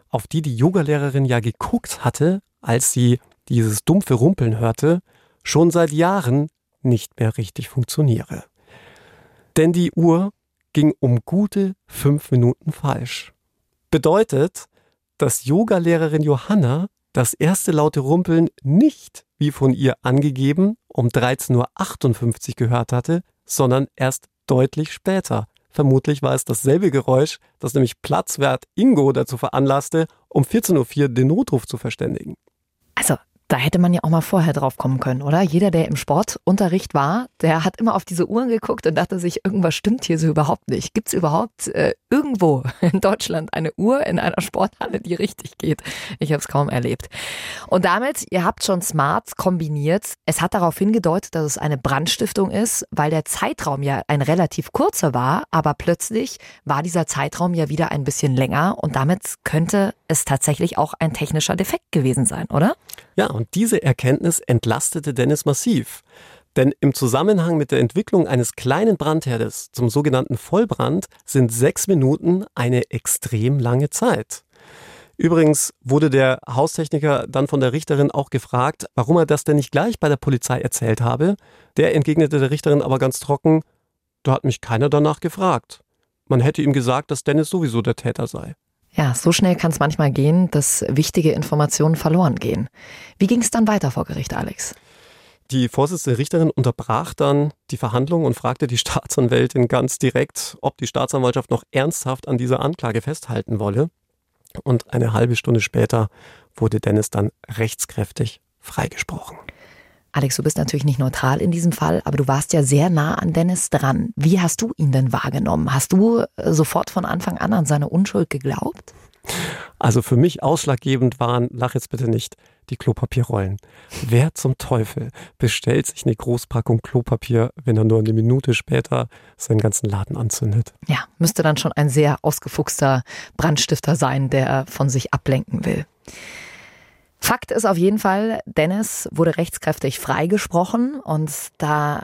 S5: auf die die Yogalehrerin ja geguckt hatte, als sie dieses dumpfe Rumpeln hörte, schon seit Jahren nicht mehr richtig funktioniere. Denn die Uhr ging um gute fünf Minuten falsch. Bedeutet, dass Yogalehrerin Johanna das erste laute Rumpeln nicht, wie von ihr angegeben, um 13.58 Uhr gehört hatte, sondern erst deutlich später. Vermutlich war es dasselbe Geräusch, das nämlich Platzwert Ingo dazu veranlasste, um 14.04 Uhr den Notruf zu verständigen.
S4: Also da hätte man ja auch mal vorher drauf kommen können, oder? Jeder, der im Sportunterricht war, der hat immer auf diese Uhren geguckt und dachte sich, irgendwas stimmt hier so überhaupt nicht. Gibt es überhaupt äh, irgendwo in Deutschland eine Uhr in einer Sporthalle, die richtig geht? Ich habe es kaum erlebt. Und damit, ihr habt schon smart kombiniert. Es hat darauf hingedeutet, dass es eine Brandstiftung ist, weil der Zeitraum ja ein relativ kurzer war, aber plötzlich war dieser Zeitraum ja wieder ein bisschen länger und damit könnte es tatsächlich auch ein technischer Defekt gewesen sein, oder?
S5: Ja, und diese Erkenntnis entlastete Dennis massiv. Denn im Zusammenhang mit der Entwicklung eines kleinen Brandherdes zum sogenannten Vollbrand sind sechs Minuten eine extrem lange Zeit. Übrigens wurde der Haustechniker dann von der Richterin auch gefragt, warum er das denn nicht gleich bei der Polizei erzählt habe. Der entgegnete der Richterin aber ganz trocken, da hat mich keiner danach gefragt. Man hätte ihm gesagt, dass Dennis sowieso der Täter sei.
S4: Ja, so schnell kann es manchmal gehen, dass wichtige Informationen verloren gehen. Wie ging es dann weiter vor Gericht, Alex?
S5: Die Vorsitzende Richterin unterbrach dann die Verhandlung und fragte die Staatsanwältin ganz direkt, ob die Staatsanwaltschaft noch ernsthaft an dieser Anklage festhalten wolle. Und eine halbe Stunde später wurde Dennis dann rechtskräftig freigesprochen.
S4: Alex, du bist natürlich nicht neutral in diesem Fall, aber du warst ja sehr nah an Dennis dran. Wie hast du ihn denn wahrgenommen? Hast du äh, sofort von Anfang an an seine Unschuld geglaubt?
S5: Also für mich ausschlaggebend waren, lach jetzt bitte nicht, die Klopapierrollen. Wer zum Teufel bestellt sich eine Großpackung Klopapier, wenn er nur eine Minute später seinen ganzen Laden anzündet?
S4: Ja, müsste dann schon ein sehr ausgefuchster Brandstifter sein, der von sich ablenken will. Fakt ist auf jeden Fall, Dennis wurde rechtskräftig freigesprochen und da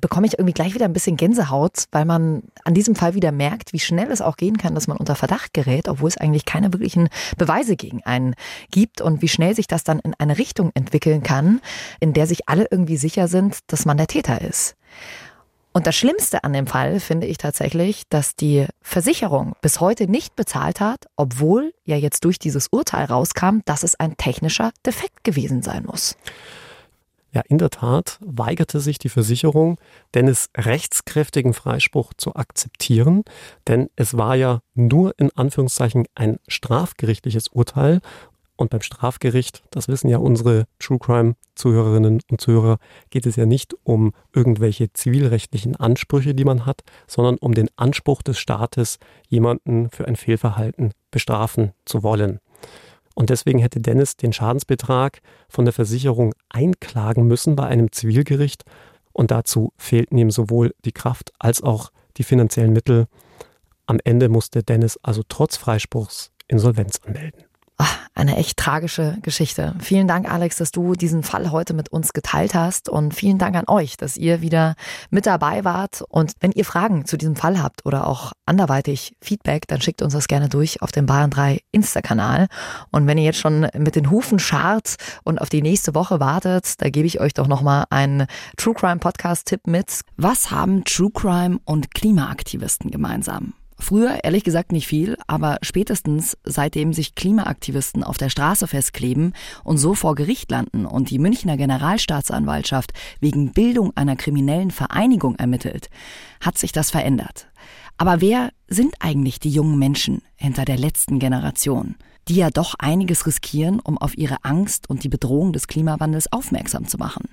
S4: bekomme ich irgendwie gleich wieder ein bisschen Gänsehaut, weil man an diesem Fall wieder merkt, wie schnell es auch gehen kann, dass man unter Verdacht gerät, obwohl es eigentlich keine wirklichen Beweise gegen einen gibt und wie schnell sich das dann in eine Richtung entwickeln kann, in der sich alle irgendwie sicher sind, dass man der Täter ist. Und das Schlimmste an dem Fall finde ich tatsächlich, dass die Versicherung bis heute nicht bezahlt hat, obwohl ja jetzt durch dieses Urteil rauskam, dass es ein technischer Defekt gewesen sein muss.
S5: Ja, in der Tat weigerte sich die Versicherung, Dennis rechtskräftigen Freispruch zu akzeptieren, denn es war ja nur in Anführungszeichen ein strafgerichtliches Urteil und beim Strafgericht, das wissen ja unsere True Crime Zuhörerinnen und Zuhörer, geht es ja nicht um irgendwelche zivilrechtlichen Ansprüche, die man hat, sondern um den Anspruch des Staates, jemanden für ein Fehlverhalten bestrafen zu wollen. Und deswegen hätte Dennis den Schadensbetrag von der Versicherung einklagen müssen bei einem Zivilgericht. Und dazu fehlten ihm sowohl die Kraft als auch die finanziellen Mittel. Am Ende musste Dennis also trotz Freispruchs Insolvenz anmelden.
S4: Ach, eine echt tragische Geschichte. Vielen Dank, Alex, dass du diesen Fall heute mit uns geteilt hast und vielen Dank an euch, dass ihr wieder mit dabei wart. Und wenn ihr Fragen zu diesem Fall habt oder auch anderweitig Feedback, dann schickt uns das gerne durch auf dem Bayern 3 Insta-Kanal. Und wenn ihr jetzt schon mit den Hufen scharrt und auf die nächste Woche wartet, da gebe ich euch doch nochmal einen True Crime Podcast-Tipp mit.
S1: Was haben True Crime und Klimaaktivisten gemeinsam? Früher ehrlich gesagt nicht viel, aber spätestens seitdem sich Klimaaktivisten auf der Straße festkleben und so vor Gericht landen und die Münchner Generalstaatsanwaltschaft wegen Bildung einer kriminellen Vereinigung ermittelt, hat sich das verändert. Aber wer sind eigentlich die jungen Menschen hinter der letzten Generation, die ja doch einiges riskieren, um auf ihre Angst und die Bedrohung des Klimawandels aufmerksam zu machen?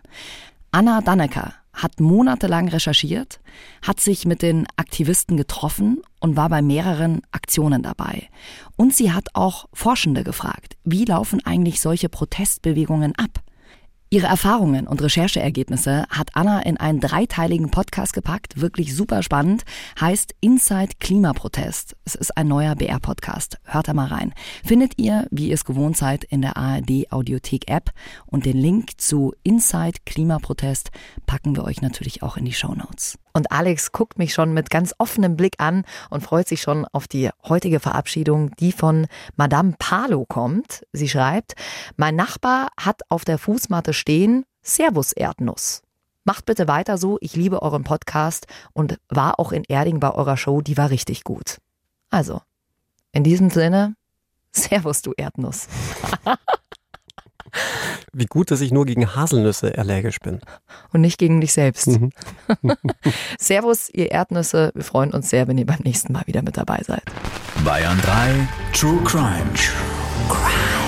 S1: Anna Dannecker hat monatelang recherchiert, hat sich mit den Aktivisten getroffen und war bei mehreren Aktionen dabei. Und sie hat auch Forschende gefragt, wie laufen eigentlich solche Protestbewegungen ab? Ihre Erfahrungen und Rechercheergebnisse hat Anna in einen dreiteiligen Podcast gepackt, wirklich super spannend, heißt Inside Klimaprotest. Es ist ein neuer BR-Podcast. Hört da mal rein. Findet ihr, wie ihr es gewohnt seid, in der ARD Audiothek App und den Link zu Inside Klimaprotest packen wir euch natürlich auch in die Show Notes.
S4: Und Alex guckt mich schon mit ganz offenem Blick an und freut sich schon auf die heutige Verabschiedung, die von Madame Palo kommt. Sie schreibt, mein Nachbar hat auf der Fußmatte stehen, Servus Erdnuss. Macht bitte weiter so, ich liebe euren Podcast und war auch in Erding bei eurer Show, die war richtig gut. Also, in diesem Sinne, Servus du Erdnuss.
S5: Wie gut, dass ich nur gegen Haselnüsse allergisch bin.
S4: Und nicht gegen dich selbst. Mhm. Servus, ihr Erdnüsse. Wir freuen uns sehr, wenn ihr beim nächsten Mal wieder mit dabei seid.
S2: Bayern 3 True Crime. True Crime.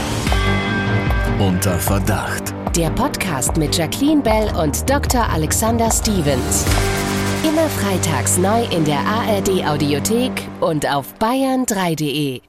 S2: Unter Verdacht.
S1: Der Podcast mit Jacqueline Bell und Dr. Alexander Stevens. Immer freitags neu in der ARD Audiothek und auf bayern3.de.